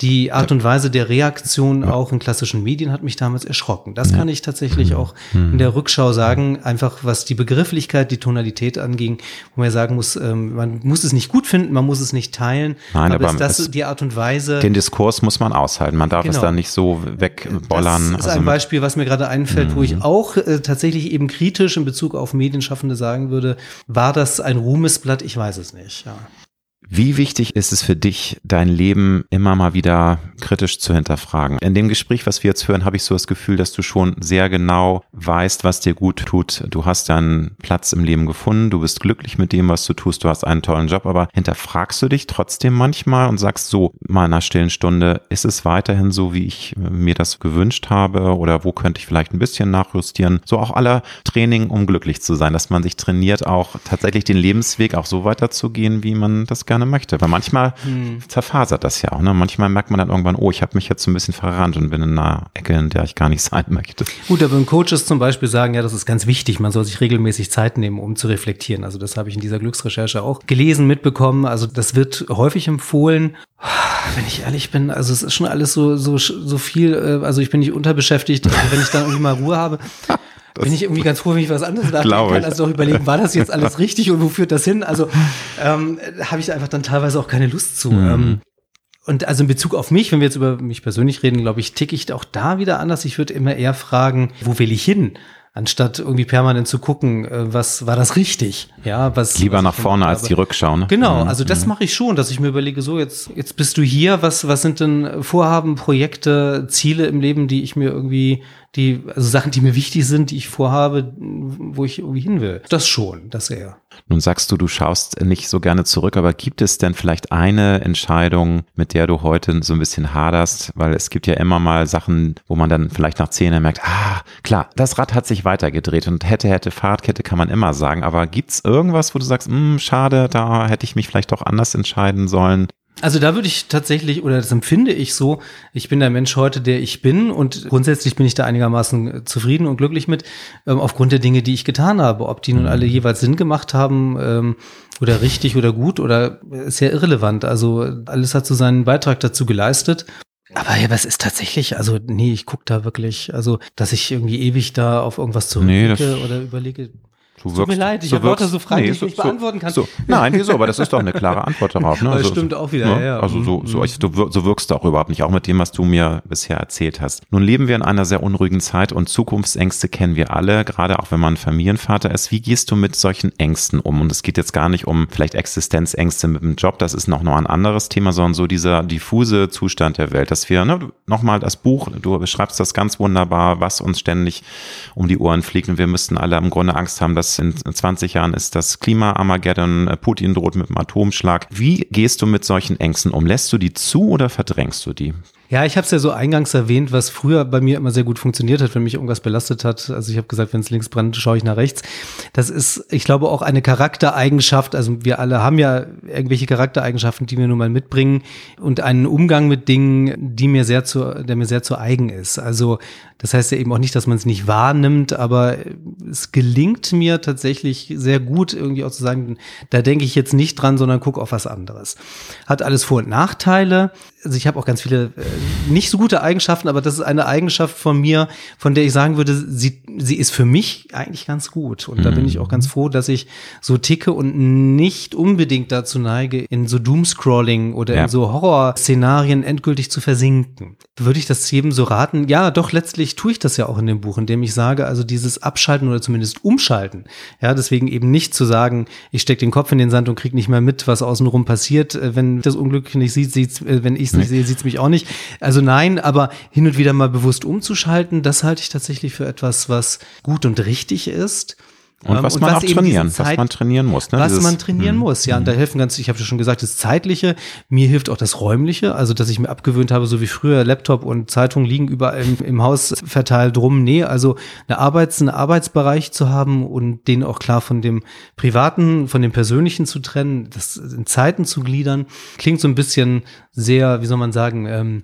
Speaker 3: die Art und Weise der Reaktion ja. auch in klassischen Medien hat mich damals erschrocken. Das ja. kann ich tatsächlich mhm. auch in der Rückschau sagen, einfach was die Begrifflichkeit, die Tonalität anging, wo man sagen muss, ähm, man muss es nicht gut finden, man muss es nicht teilen,
Speaker 1: Nein, aber,
Speaker 3: aber ist das die Art und Weise.
Speaker 1: Den Diskurs muss man aushalten, man darf genau. es da nicht so wegbollern.
Speaker 3: Das ist also ein Beispiel, was mir gerade einfällt, mhm. wo ich mhm. auch äh, tatsächlich eben kritisch in Bezug auf Medienschaffende sagen würde, war das ein Ruhmesblatt? Ich weiß es nicht. Ja.
Speaker 1: Wie wichtig ist es für dich, dein Leben immer mal wieder kritisch zu hinterfragen? In dem Gespräch, was wir jetzt hören, habe ich so das Gefühl, dass du schon sehr genau weißt, was dir gut tut. Du hast deinen Platz im Leben gefunden, du bist glücklich mit dem, was du tust, du hast einen tollen Job, aber hinterfragst du dich trotzdem manchmal und sagst so, mal in einer stillen Stunde, ist es weiterhin so, wie ich mir das gewünscht habe oder wo könnte ich vielleicht ein bisschen nachjustieren? So auch aller Training, um glücklich zu sein, dass man sich trainiert, auch tatsächlich den Lebensweg auch so weiterzugehen, wie man das gerne gerne möchte. Weil manchmal hm. zerfasert das ja auch. Ne? Manchmal merkt man dann irgendwann, oh, ich habe mich jetzt so ein bisschen verrannt und bin in einer Ecke, in der ich gar nicht sein möchte.
Speaker 3: Gut, aber wenn Coaches zum Beispiel sagen, ja, das ist ganz wichtig, man soll sich regelmäßig Zeit nehmen, um zu reflektieren. Also das habe ich in dieser Glücksrecherche auch gelesen, mitbekommen. Also das wird häufig empfohlen. Wenn ich ehrlich bin, also es ist schon alles so, so, so viel, äh, also ich bin nicht unterbeschäftigt, also wenn ich dann irgendwie mal Ruhe habe. Das bin ich irgendwie ganz froh, wenn ich was anderes nachdenken kann, also auch überlegen, war das jetzt alles richtig und wo führt das hin? Also ähm, habe ich einfach dann teilweise auch keine Lust zu. Mhm. Ähm, und also in Bezug auf mich, wenn wir jetzt über mich persönlich reden, glaube ich, ticke ich auch da wieder anders. Ich würde immer eher fragen, wo will ich hin? anstatt irgendwie permanent zu gucken, äh, was war das richtig? Ja, was
Speaker 1: lieber
Speaker 3: was
Speaker 1: nach vorne als die Rückschau. Ne?
Speaker 3: Genau, mhm. also das mhm. mache ich schon, dass ich mir überlege, so jetzt jetzt bist du hier, was was sind denn Vorhaben, Projekte, Ziele im Leben, die ich mir irgendwie die, also Sachen, die mir wichtig sind, die ich vorhabe, wo ich irgendwie hin will. Das schon, das eher.
Speaker 1: Nun sagst du, du schaust nicht so gerne zurück, aber gibt es denn vielleicht eine Entscheidung, mit der du heute so ein bisschen haderst? Weil es gibt ja immer mal Sachen, wo man dann vielleicht nach zehn merkt, ah, klar, das Rad hat sich weitergedreht und hätte, hätte, Fahrradkette kann man immer sagen. Aber gibt's irgendwas, wo du sagst, hm, schade, da hätte ich mich vielleicht doch anders entscheiden sollen?
Speaker 3: Also da würde ich tatsächlich, oder das empfinde ich so, ich bin der Mensch heute, der ich bin und grundsätzlich bin ich da einigermaßen zufrieden und glücklich mit, ähm, aufgrund der Dinge, die ich getan habe. Ob die nun alle mhm. jeweils Sinn gemacht haben ähm, oder richtig oder gut oder ist ja irrelevant. Also alles hat so seinen Beitrag dazu geleistet. Aber ja, was ist tatsächlich, also nee, ich gucke da wirklich, also dass ich irgendwie ewig da auf irgendwas zurückblicke nee, oder überlege.
Speaker 1: Du Tut mir leid, ich habe lauter so Fragen, nee, die ich so, nicht beantworten kann. So, nein, wieso? Aber das ist doch eine klare Antwort darauf. Ne?
Speaker 3: das also, stimmt auch wieder. Ne? Ja,
Speaker 1: Also so, so, ich, du, so wirkst du auch überhaupt nicht, auch mit dem, was du mir bisher erzählt hast. Nun leben wir in einer sehr unruhigen Zeit und Zukunftsängste kennen wir alle, gerade auch wenn man Familienvater ist. Wie gehst du mit solchen Ängsten um? Und es geht jetzt gar nicht um vielleicht Existenzängste mit dem Job, das ist noch, noch ein anderes Thema, sondern so dieser diffuse Zustand der Welt, dass wir, ne, nochmal das Buch, du beschreibst das ganz wunderbar, was uns ständig um die Ohren fliegt und wir müssten alle im Grunde Angst haben, dass in 20 20 Jahren ist das Klima-Armageddon, äh, Putin droht mit dem Atomschlag. Wie gehst du mit solchen Ängsten um? Lässt du die zu oder verdrängst du die?
Speaker 3: Ja, ich habe es ja so eingangs erwähnt, was früher bei mir immer sehr gut funktioniert hat, wenn mich irgendwas belastet hat. Also ich habe gesagt, wenn es links brennt, schaue ich nach rechts. Das ist, ich glaube, auch eine Charaktereigenschaft. Also wir alle haben ja irgendwelche Charaktereigenschaften, die wir nun mal mitbringen und einen Umgang mit Dingen, die mir sehr zu, der mir sehr zu eigen ist. Also das heißt ja eben auch nicht, dass man es nicht wahrnimmt, aber es gelingt mir tatsächlich sehr gut, irgendwie auch zu sagen, da denke ich jetzt nicht dran, sondern guck auf was anderes. Hat alles Vor- und Nachteile. Also ich habe auch ganz viele äh, nicht so gute Eigenschaften, aber das ist eine Eigenschaft von mir, von der ich sagen würde, sie, sie ist für mich eigentlich ganz gut. Und da bin ich auch ganz froh, dass ich so ticke und nicht unbedingt dazu neige, in so Doomscrolling oder ja. in so Horrorszenarien endgültig zu versinken. Würde ich das jedem so raten? Ja, doch letztlich tue ich das ja auch in dem Buch, indem ich sage, also dieses Abschalten oder zumindest Umschalten. Ja, deswegen eben nicht zu sagen, ich stecke den Kopf in den Sand und kriege nicht mehr mit, was außenrum passiert. Äh, wenn das Unglück nicht sieht, sieht's, äh, wenn ich es nicht sehe, sieht es mich auch nicht. Also nein, aber hin und wieder mal bewusst umzuschalten, das halte ich tatsächlich für etwas, was gut und richtig ist.
Speaker 1: Und ähm, was und man was auch trainieren, Zeit, was man trainieren muss.
Speaker 3: Ne? Was Dieses, man trainieren mh, muss, ja. Und da helfen ganz, ich habe schon gesagt, das Zeitliche. Mir hilft auch das Räumliche, also dass ich mir abgewöhnt habe, so wie früher Laptop und Zeitung liegen überall im, im Haus verteilt rum. Nee, also eine Arbeits-, einen Arbeitsbereich zu haben und den auch klar von dem Privaten, von dem Persönlichen zu trennen, das in Zeiten zu gliedern, klingt so ein bisschen sehr, wie soll man sagen, ähm,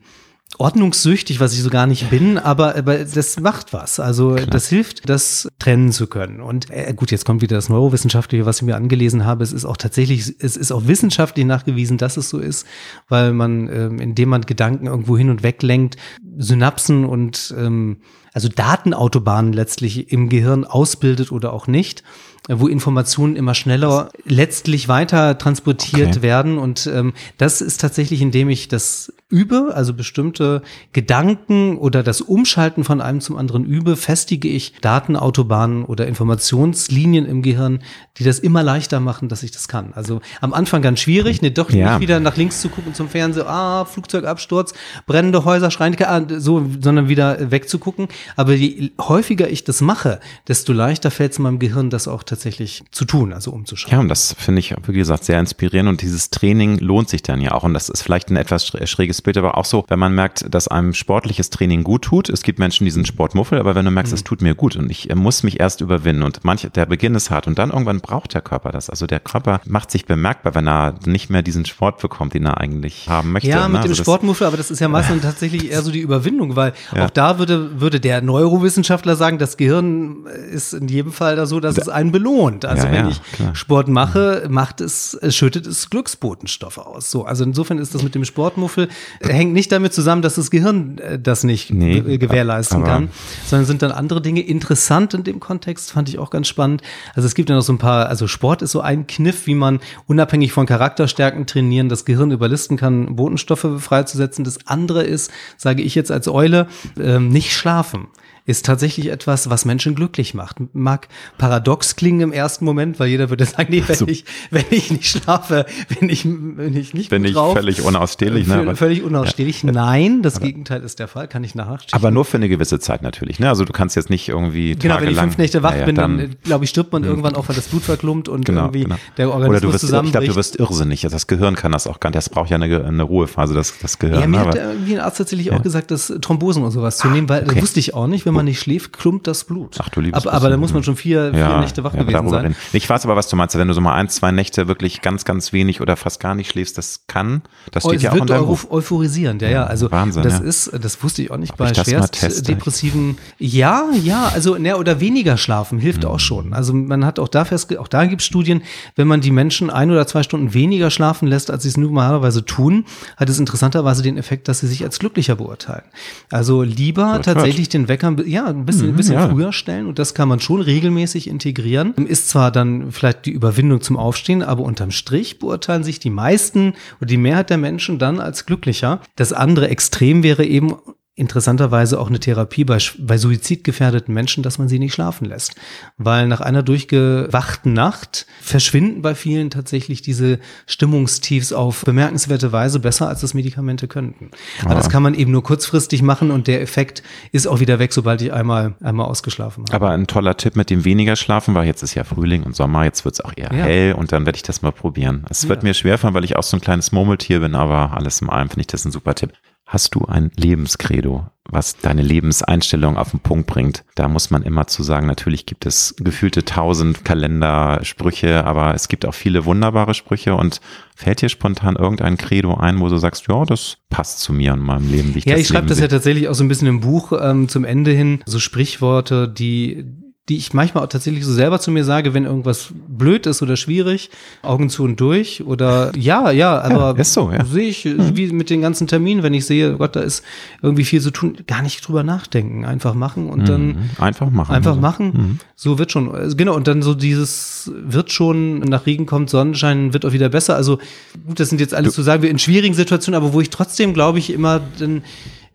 Speaker 3: ordnungssüchtig, was ich so gar nicht bin, aber, aber das macht was. Also Klar. das hilft, das trennen zu können. Und äh, gut, jetzt kommt wieder das Neurowissenschaftliche, was ich mir angelesen habe. Es ist auch tatsächlich, es ist auch wissenschaftlich nachgewiesen, dass es so ist, weil man, ähm, indem man Gedanken irgendwo hin und weg lenkt, Synapsen und ähm, also Datenautobahnen letztlich im Gehirn ausbildet oder auch nicht wo Informationen immer schneller letztlich weiter transportiert okay. werden. Und ähm, das ist tatsächlich, indem ich das übe, also bestimmte Gedanken oder das Umschalten von einem zum anderen übe, festige ich Datenautobahnen oder Informationslinien im Gehirn, die das immer leichter machen, dass ich das kann. Also am Anfang ganz schwierig, ne, doch ja. nicht wieder nach links zu gucken zum Fernseher, ah, Flugzeugabsturz, brennende Häuser, schreiende, ah, so, sondern wieder wegzugucken. Aber je häufiger ich das mache, desto leichter fällt es meinem Gehirn, das auch tatsächlich zu tun, also umzuschauen.
Speaker 1: Ja, und das finde ich, wie gesagt, sehr inspirierend und dieses Training lohnt sich dann ja auch. Und das ist vielleicht ein etwas schräges sportliches Bild, aber auch so, wenn man merkt, dass einem sportliches Training gut tut. Es gibt Menschen, die sind Sportmuffel, aber wenn du merkst, es mhm. tut mir gut und ich muss mich erst überwinden und manche, der Beginn ist hart und dann irgendwann braucht der Körper das. Also der Körper macht sich bemerkbar, wenn er nicht mehr diesen Sport bekommt, den er eigentlich haben möchte.
Speaker 3: Ja, ne? mit ne? dem also Sportmuffel, aber das ist ja meistens tatsächlich eher so die Überwindung, weil ja. auch da würde, würde der Neurowissenschaftler sagen, das Gehirn ist in jedem Fall da so, dass da, es einen belohnt. Also ja, wenn ja, ich klar. Sport mache, macht es, es schüttet es Glücksbotenstoffe aus. So, also insofern ist das mit dem Sportmuffel hängt nicht damit zusammen, dass das Gehirn äh, das nicht nee, gewährleisten kann, sondern sind dann andere Dinge interessant in dem Kontext, fand ich auch ganz spannend. Also es gibt ja noch so ein paar, also Sport ist so ein Kniff, wie man unabhängig von Charakterstärken trainieren, das Gehirn überlisten kann, Botenstoffe freizusetzen. Das andere ist, sage ich jetzt als Eule, ähm, nicht schlafen ist tatsächlich etwas, was Menschen glücklich macht. Mag paradox klingen im ersten Moment, weil jeder würde sagen, nee, wenn, so. ich, wenn ich nicht schlafe, wenn ich, wenn ich nicht
Speaker 1: Bin ich drauf, völlig unausstehlich.
Speaker 3: Ne? Völlig unausstehlich. Ja. Nein, das aber, Gegenteil ist der Fall, kann ich nachschichten.
Speaker 1: Aber nur für eine gewisse Zeit natürlich. Ne? Also du kannst jetzt nicht irgendwie
Speaker 3: Genau, wenn ich fünf Nächte wach naja, bin, dann, dann glaube ich, stirbt man mh. irgendwann auch, weil das Blut verklumpt und genau, irgendwie genau. der Organismus Oder
Speaker 1: du wirst, Ich glaube, du wirst irrsinnig. Das Gehirn kann das auch gar nicht. Das braucht ja eine, eine Ruhephase, das, das Gehirn. Ja,
Speaker 3: mir aber, hat irgendwie ein Arzt tatsächlich ja. auch gesagt, dass Thrombosen und sowas zu nehmen, weil okay. das wusste ich auch nicht, wenn man nicht schläft, klumpt das Blut.
Speaker 1: Ach du liebes
Speaker 3: Aber, aber da muss man schon vier, vier ja, Nächte wach ja, gewesen sein. Reden.
Speaker 1: Ich weiß aber, was du meinst. Wenn du so mal ein, zwei Nächte wirklich ganz, ganz wenig oder fast gar nicht schläfst, das kann, das steht oh, ja auch unter
Speaker 3: Euph euphorisierend, ja, ja. Also Wahnsinn, das ist, das wusste ich auch nicht Ob bei schwerst depressiven. Ja, ja, also ne, oder weniger schlafen hilft mhm. auch schon. Also man hat auch da fest, auch da gibt es Studien, wenn man die Menschen ein oder zwei Stunden weniger schlafen lässt, als sie es normalerweise tun, hat es interessanterweise den Effekt, dass sie sich als glücklicher beurteilen. Also lieber so, tatsächlich den Wecker ja, ein bisschen, mhm, ein bisschen ja. früher stellen und das kann man schon regelmäßig integrieren. Ist zwar dann vielleicht die Überwindung zum Aufstehen, aber unterm Strich beurteilen sich die meisten oder die Mehrheit der Menschen dann als glücklicher. Das andere Extrem wäre eben interessanterweise auch eine Therapie bei, bei suizidgefährdeten Menschen, dass man sie nicht schlafen lässt. Weil nach einer durchgewachten Nacht verschwinden bei vielen tatsächlich diese Stimmungstiefs auf bemerkenswerte Weise besser, als das Medikamente könnten. Ja. Aber das kann man eben nur kurzfristig machen und der Effekt ist auch wieder weg, sobald ich einmal, einmal ausgeschlafen habe.
Speaker 1: Aber ein toller Tipp mit dem weniger schlafen war, jetzt ist ja Frühling und Sommer, jetzt wird es auch eher ja. hell und dann werde ich das mal probieren. Es wird ja. mir schwerfallen, weil ich auch so ein kleines Murmeltier bin, aber alles im allem finde ich das ein super Tipp. Hast du ein Lebenskredo, was deine Lebenseinstellung auf den Punkt bringt? Da muss man immer zu sagen, natürlich gibt es gefühlte tausend Kalendersprüche, aber es gibt auch viele wunderbare Sprüche und fällt dir spontan irgendein Credo ein, wo du sagst, ja, das passt zu mir und meinem Leben.
Speaker 3: Wie ich ja, ich schreibe das ja tatsächlich auch so ein bisschen im Buch ähm, zum Ende hin, so Sprichworte, die die ich manchmal auch tatsächlich so selber zu mir sage, wenn irgendwas blöd ist oder schwierig, Augen zu und durch oder ja, ja, aber ja, ist so, ja. sehe ich mhm. wie mit den ganzen Terminen, wenn ich sehe, Gott, da ist irgendwie viel zu tun, gar nicht drüber nachdenken, einfach machen und mhm. dann
Speaker 1: einfach machen.
Speaker 3: Einfach also. machen. Mhm. So wird schon also genau und dann so dieses wird schon nach Regen kommt Sonnenschein wird auch wieder besser. Also gut, das sind jetzt alles du, zu sagen, wir in schwierigen Situationen, aber wo ich trotzdem glaube ich immer dann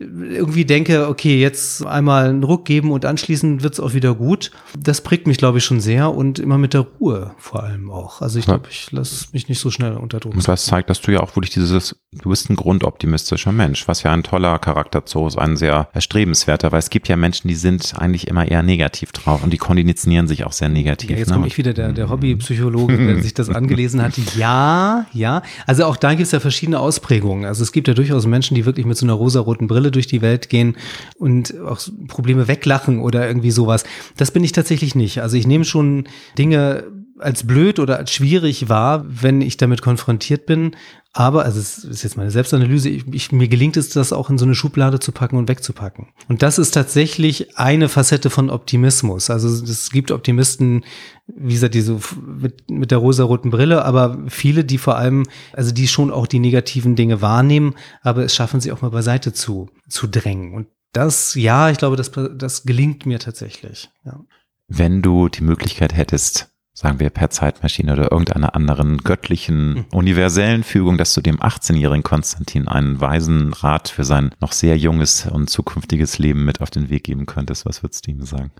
Speaker 3: irgendwie denke, okay, jetzt einmal einen Ruck geben und anschließend wird's auch wieder gut. Das prägt mich, glaube ich, schon sehr und immer mit der Ruhe vor allem auch. Also ich glaube, ich lasse mich nicht so schnell unter Druck.
Speaker 1: Und das zeigt, dass du ja auch wirklich dieses, du bist ein grundoptimistischer Mensch, was ja ein toller Charakterzug ist, ein sehr erstrebenswerter, weil es gibt ja Menschen, die sind eigentlich immer eher negativ drauf und die konditionieren sich auch sehr negativ. Ja,
Speaker 3: jetzt ne? komme ich wieder, der, der Hobbypsychologe, der sich das angelesen hat. Ja, ja. Also auch da gibt es ja verschiedene Ausprägungen. Also es gibt ja durchaus Menschen, die wirklich mit so einer rosaroten Brille durch die Welt gehen und auch Probleme weglachen oder irgendwie sowas. Das bin ich tatsächlich nicht. Also ich nehme schon Dinge als blöd oder als schwierig wahr, wenn ich damit konfrontiert bin. Aber, also es ist jetzt meine Selbstanalyse, ich, ich, mir gelingt es, das auch in so eine Schublade zu packen und wegzupacken. Und das ist tatsächlich eine Facette von Optimismus. Also es gibt Optimisten, wie gesagt, die so mit, mit der rosaroten Brille, aber viele, die vor allem, also die schon auch die negativen Dinge wahrnehmen, aber es schaffen sie auch mal beiseite zu, zu drängen. Und das, ja, ich glaube, das, das gelingt mir tatsächlich. Ja.
Speaker 1: Wenn du die Möglichkeit hättest, sagen wir per Zeitmaschine oder irgendeiner anderen göttlichen, mhm. universellen Fügung, dass du dem 18-jährigen Konstantin einen weisen Rat für sein noch sehr junges und zukünftiges Leben mit auf den Weg geben könntest, was würdest du ihm sagen?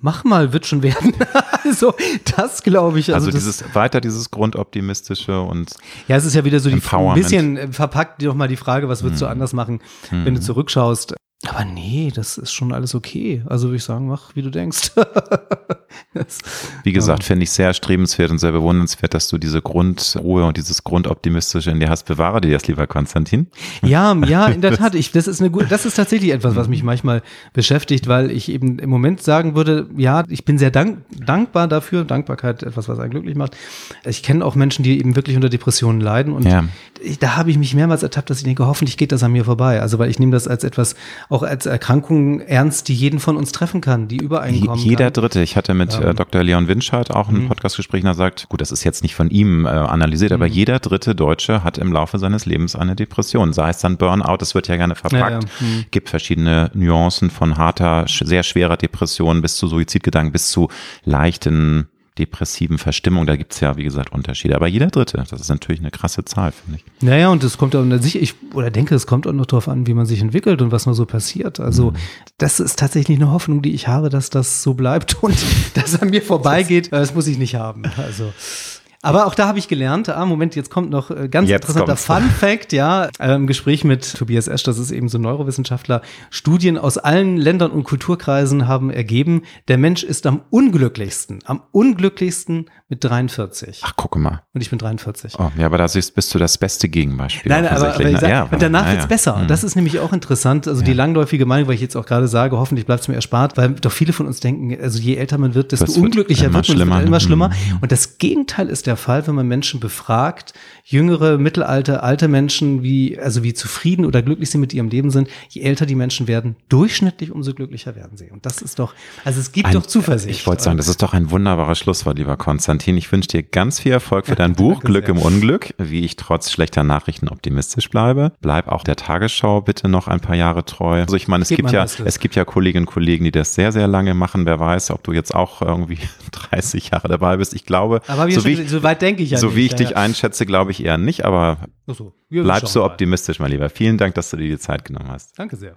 Speaker 3: Mach mal, wird schon werden. also, das glaube ich.
Speaker 1: Also, also dieses, weiter dieses Grundoptimistische und.
Speaker 3: Ja, es ist ja wieder so die, ein bisschen verpackt doch mal die Frage, was würdest hm. du anders machen, hm. wenn du mhm. zurückschaust? Aber nee, das ist schon alles okay. Also würde ich sagen, mach, wie du denkst.
Speaker 1: wie gesagt, finde ich sehr strebenswert und sehr bewundernswert, dass du diese Grundruhe und dieses Grundoptimistische in dir hast. Bewahre dir das lieber, Konstantin.
Speaker 3: Ja, ja, in der Tat. Ich, das ist eine gute, das ist tatsächlich etwas, was mich manchmal beschäftigt, weil ich eben im Moment sagen würde, ja, ich bin sehr dank, dankbar dafür. Dankbarkeit, etwas, was einen glücklich macht. Ich kenne auch Menschen, die eben wirklich unter Depressionen leiden und ja. da habe ich mich mehrmals ertappt, dass ich denke, hoffentlich geht das an mir vorbei. Also, weil ich nehme das als etwas auch als Erkrankung ernst, die jeden von uns treffen kann, die übereinkommen
Speaker 1: Jeder kann. Dritte. Ich hatte mit äh, Dr. Leon Winscheid auch ein mhm. Podcastgespräch, der sagt, gut, das ist jetzt nicht von ihm äh, analysiert, mhm. aber jeder dritte Deutsche hat im Laufe seines Lebens eine Depression. Sei es dann Burnout, das wird ja gerne verpackt. Ja, ja. Mhm. Gibt verschiedene Nuancen von harter, sehr schwerer Depression bis zu Suizidgedanken, bis zu leichten depressiven Verstimmung. Da gibt's ja, wie gesagt, Unterschiede. Aber jeder Dritte, das ist natürlich eine krasse Zahl, finde ich.
Speaker 3: Naja, und es kommt auch, ich oder denke, es kommt auch noch darauf an, wie man sich entwickelt und was noch so passiert. Also, mhm. das ist tatsächlich eine Hoffnung, die ich habe, dass das so bleibt und dass an mir vorbeigeht. Das muss ich nicht haben. Also. Aber auch da habe ich gelernt, ah, Moment, jetzt kommt noch äh, ganz jetzt interessanter kommt's. Fun Fact, ja, äh, im Gespräch mit Tobias Esch, das ist eben so ein Neurowissenschaftler. Studien aus allen Ländern und Kulturkreisen haben ergeben, der Mensch ist am unglücklichsten, am unglücklichsten mit 43.
Speaker 1: Ach, gucke mal.
Speaker 3: Und ich bin 43.
Speaker 1: Oh, ja, aber da siehst, bist du das beste Gegenbeispiel.
Speaker 3: Nein, aber, aber sag, ja, und danach ja, wird's ja. besser. Mhm. Das ist nämlich auch interessant. Also die langläufige Meinung, weil ich jetzt auch gerade sage, hoffentlich bleibt es mir erspart, weil doch viele von uns denken, also je älter man wird, desto unglücklicher wird, wird man, immer schlimmer. Mhm. Und das Gegenteil ist der Fall, wenn man Menschen befragt, jüngere, mittelalte, alte Menschen, wie, also wie zufrieden oder glücklich sie mit ihrem Leben sind, je älter die Menschen werden, durchschnittlich umso glücklicher werden sie. Und das ist doch, also es gibt ein, doch Zuversicht.
Speaker 1: Ich wollte sagen, das ist doch ein wunderbares Schlusswort, lieber Konstantin. Ich wünsche dir ganz viel Erfolg für dein Buch Glück im Unglück, wie ich trotz schlechter Nachrichten optimistisch bleibe. Bleib auch der Tagesschau bitte noch ein paar Jahre treu. Also ich meine, es Geht gibt ja, es gibt ja Kolleginnen und Kollegen, die das sehr, sehr lange machen. Wer weiß, ob du jetzt auch irgendwie 30 Jahre dabei bist. Ich glaube,
Speaker 3: so, wie, so weit denke ich ja
Speaker 1: So nicht, wie ich ja, dich ja. einschätze, glaube ich eher nicht, aber so, bleib so optimistisch, mein Lieber. Vielen Dank, dass du dir die Zeit genommen hast.
Speaker 3: Danke sehr.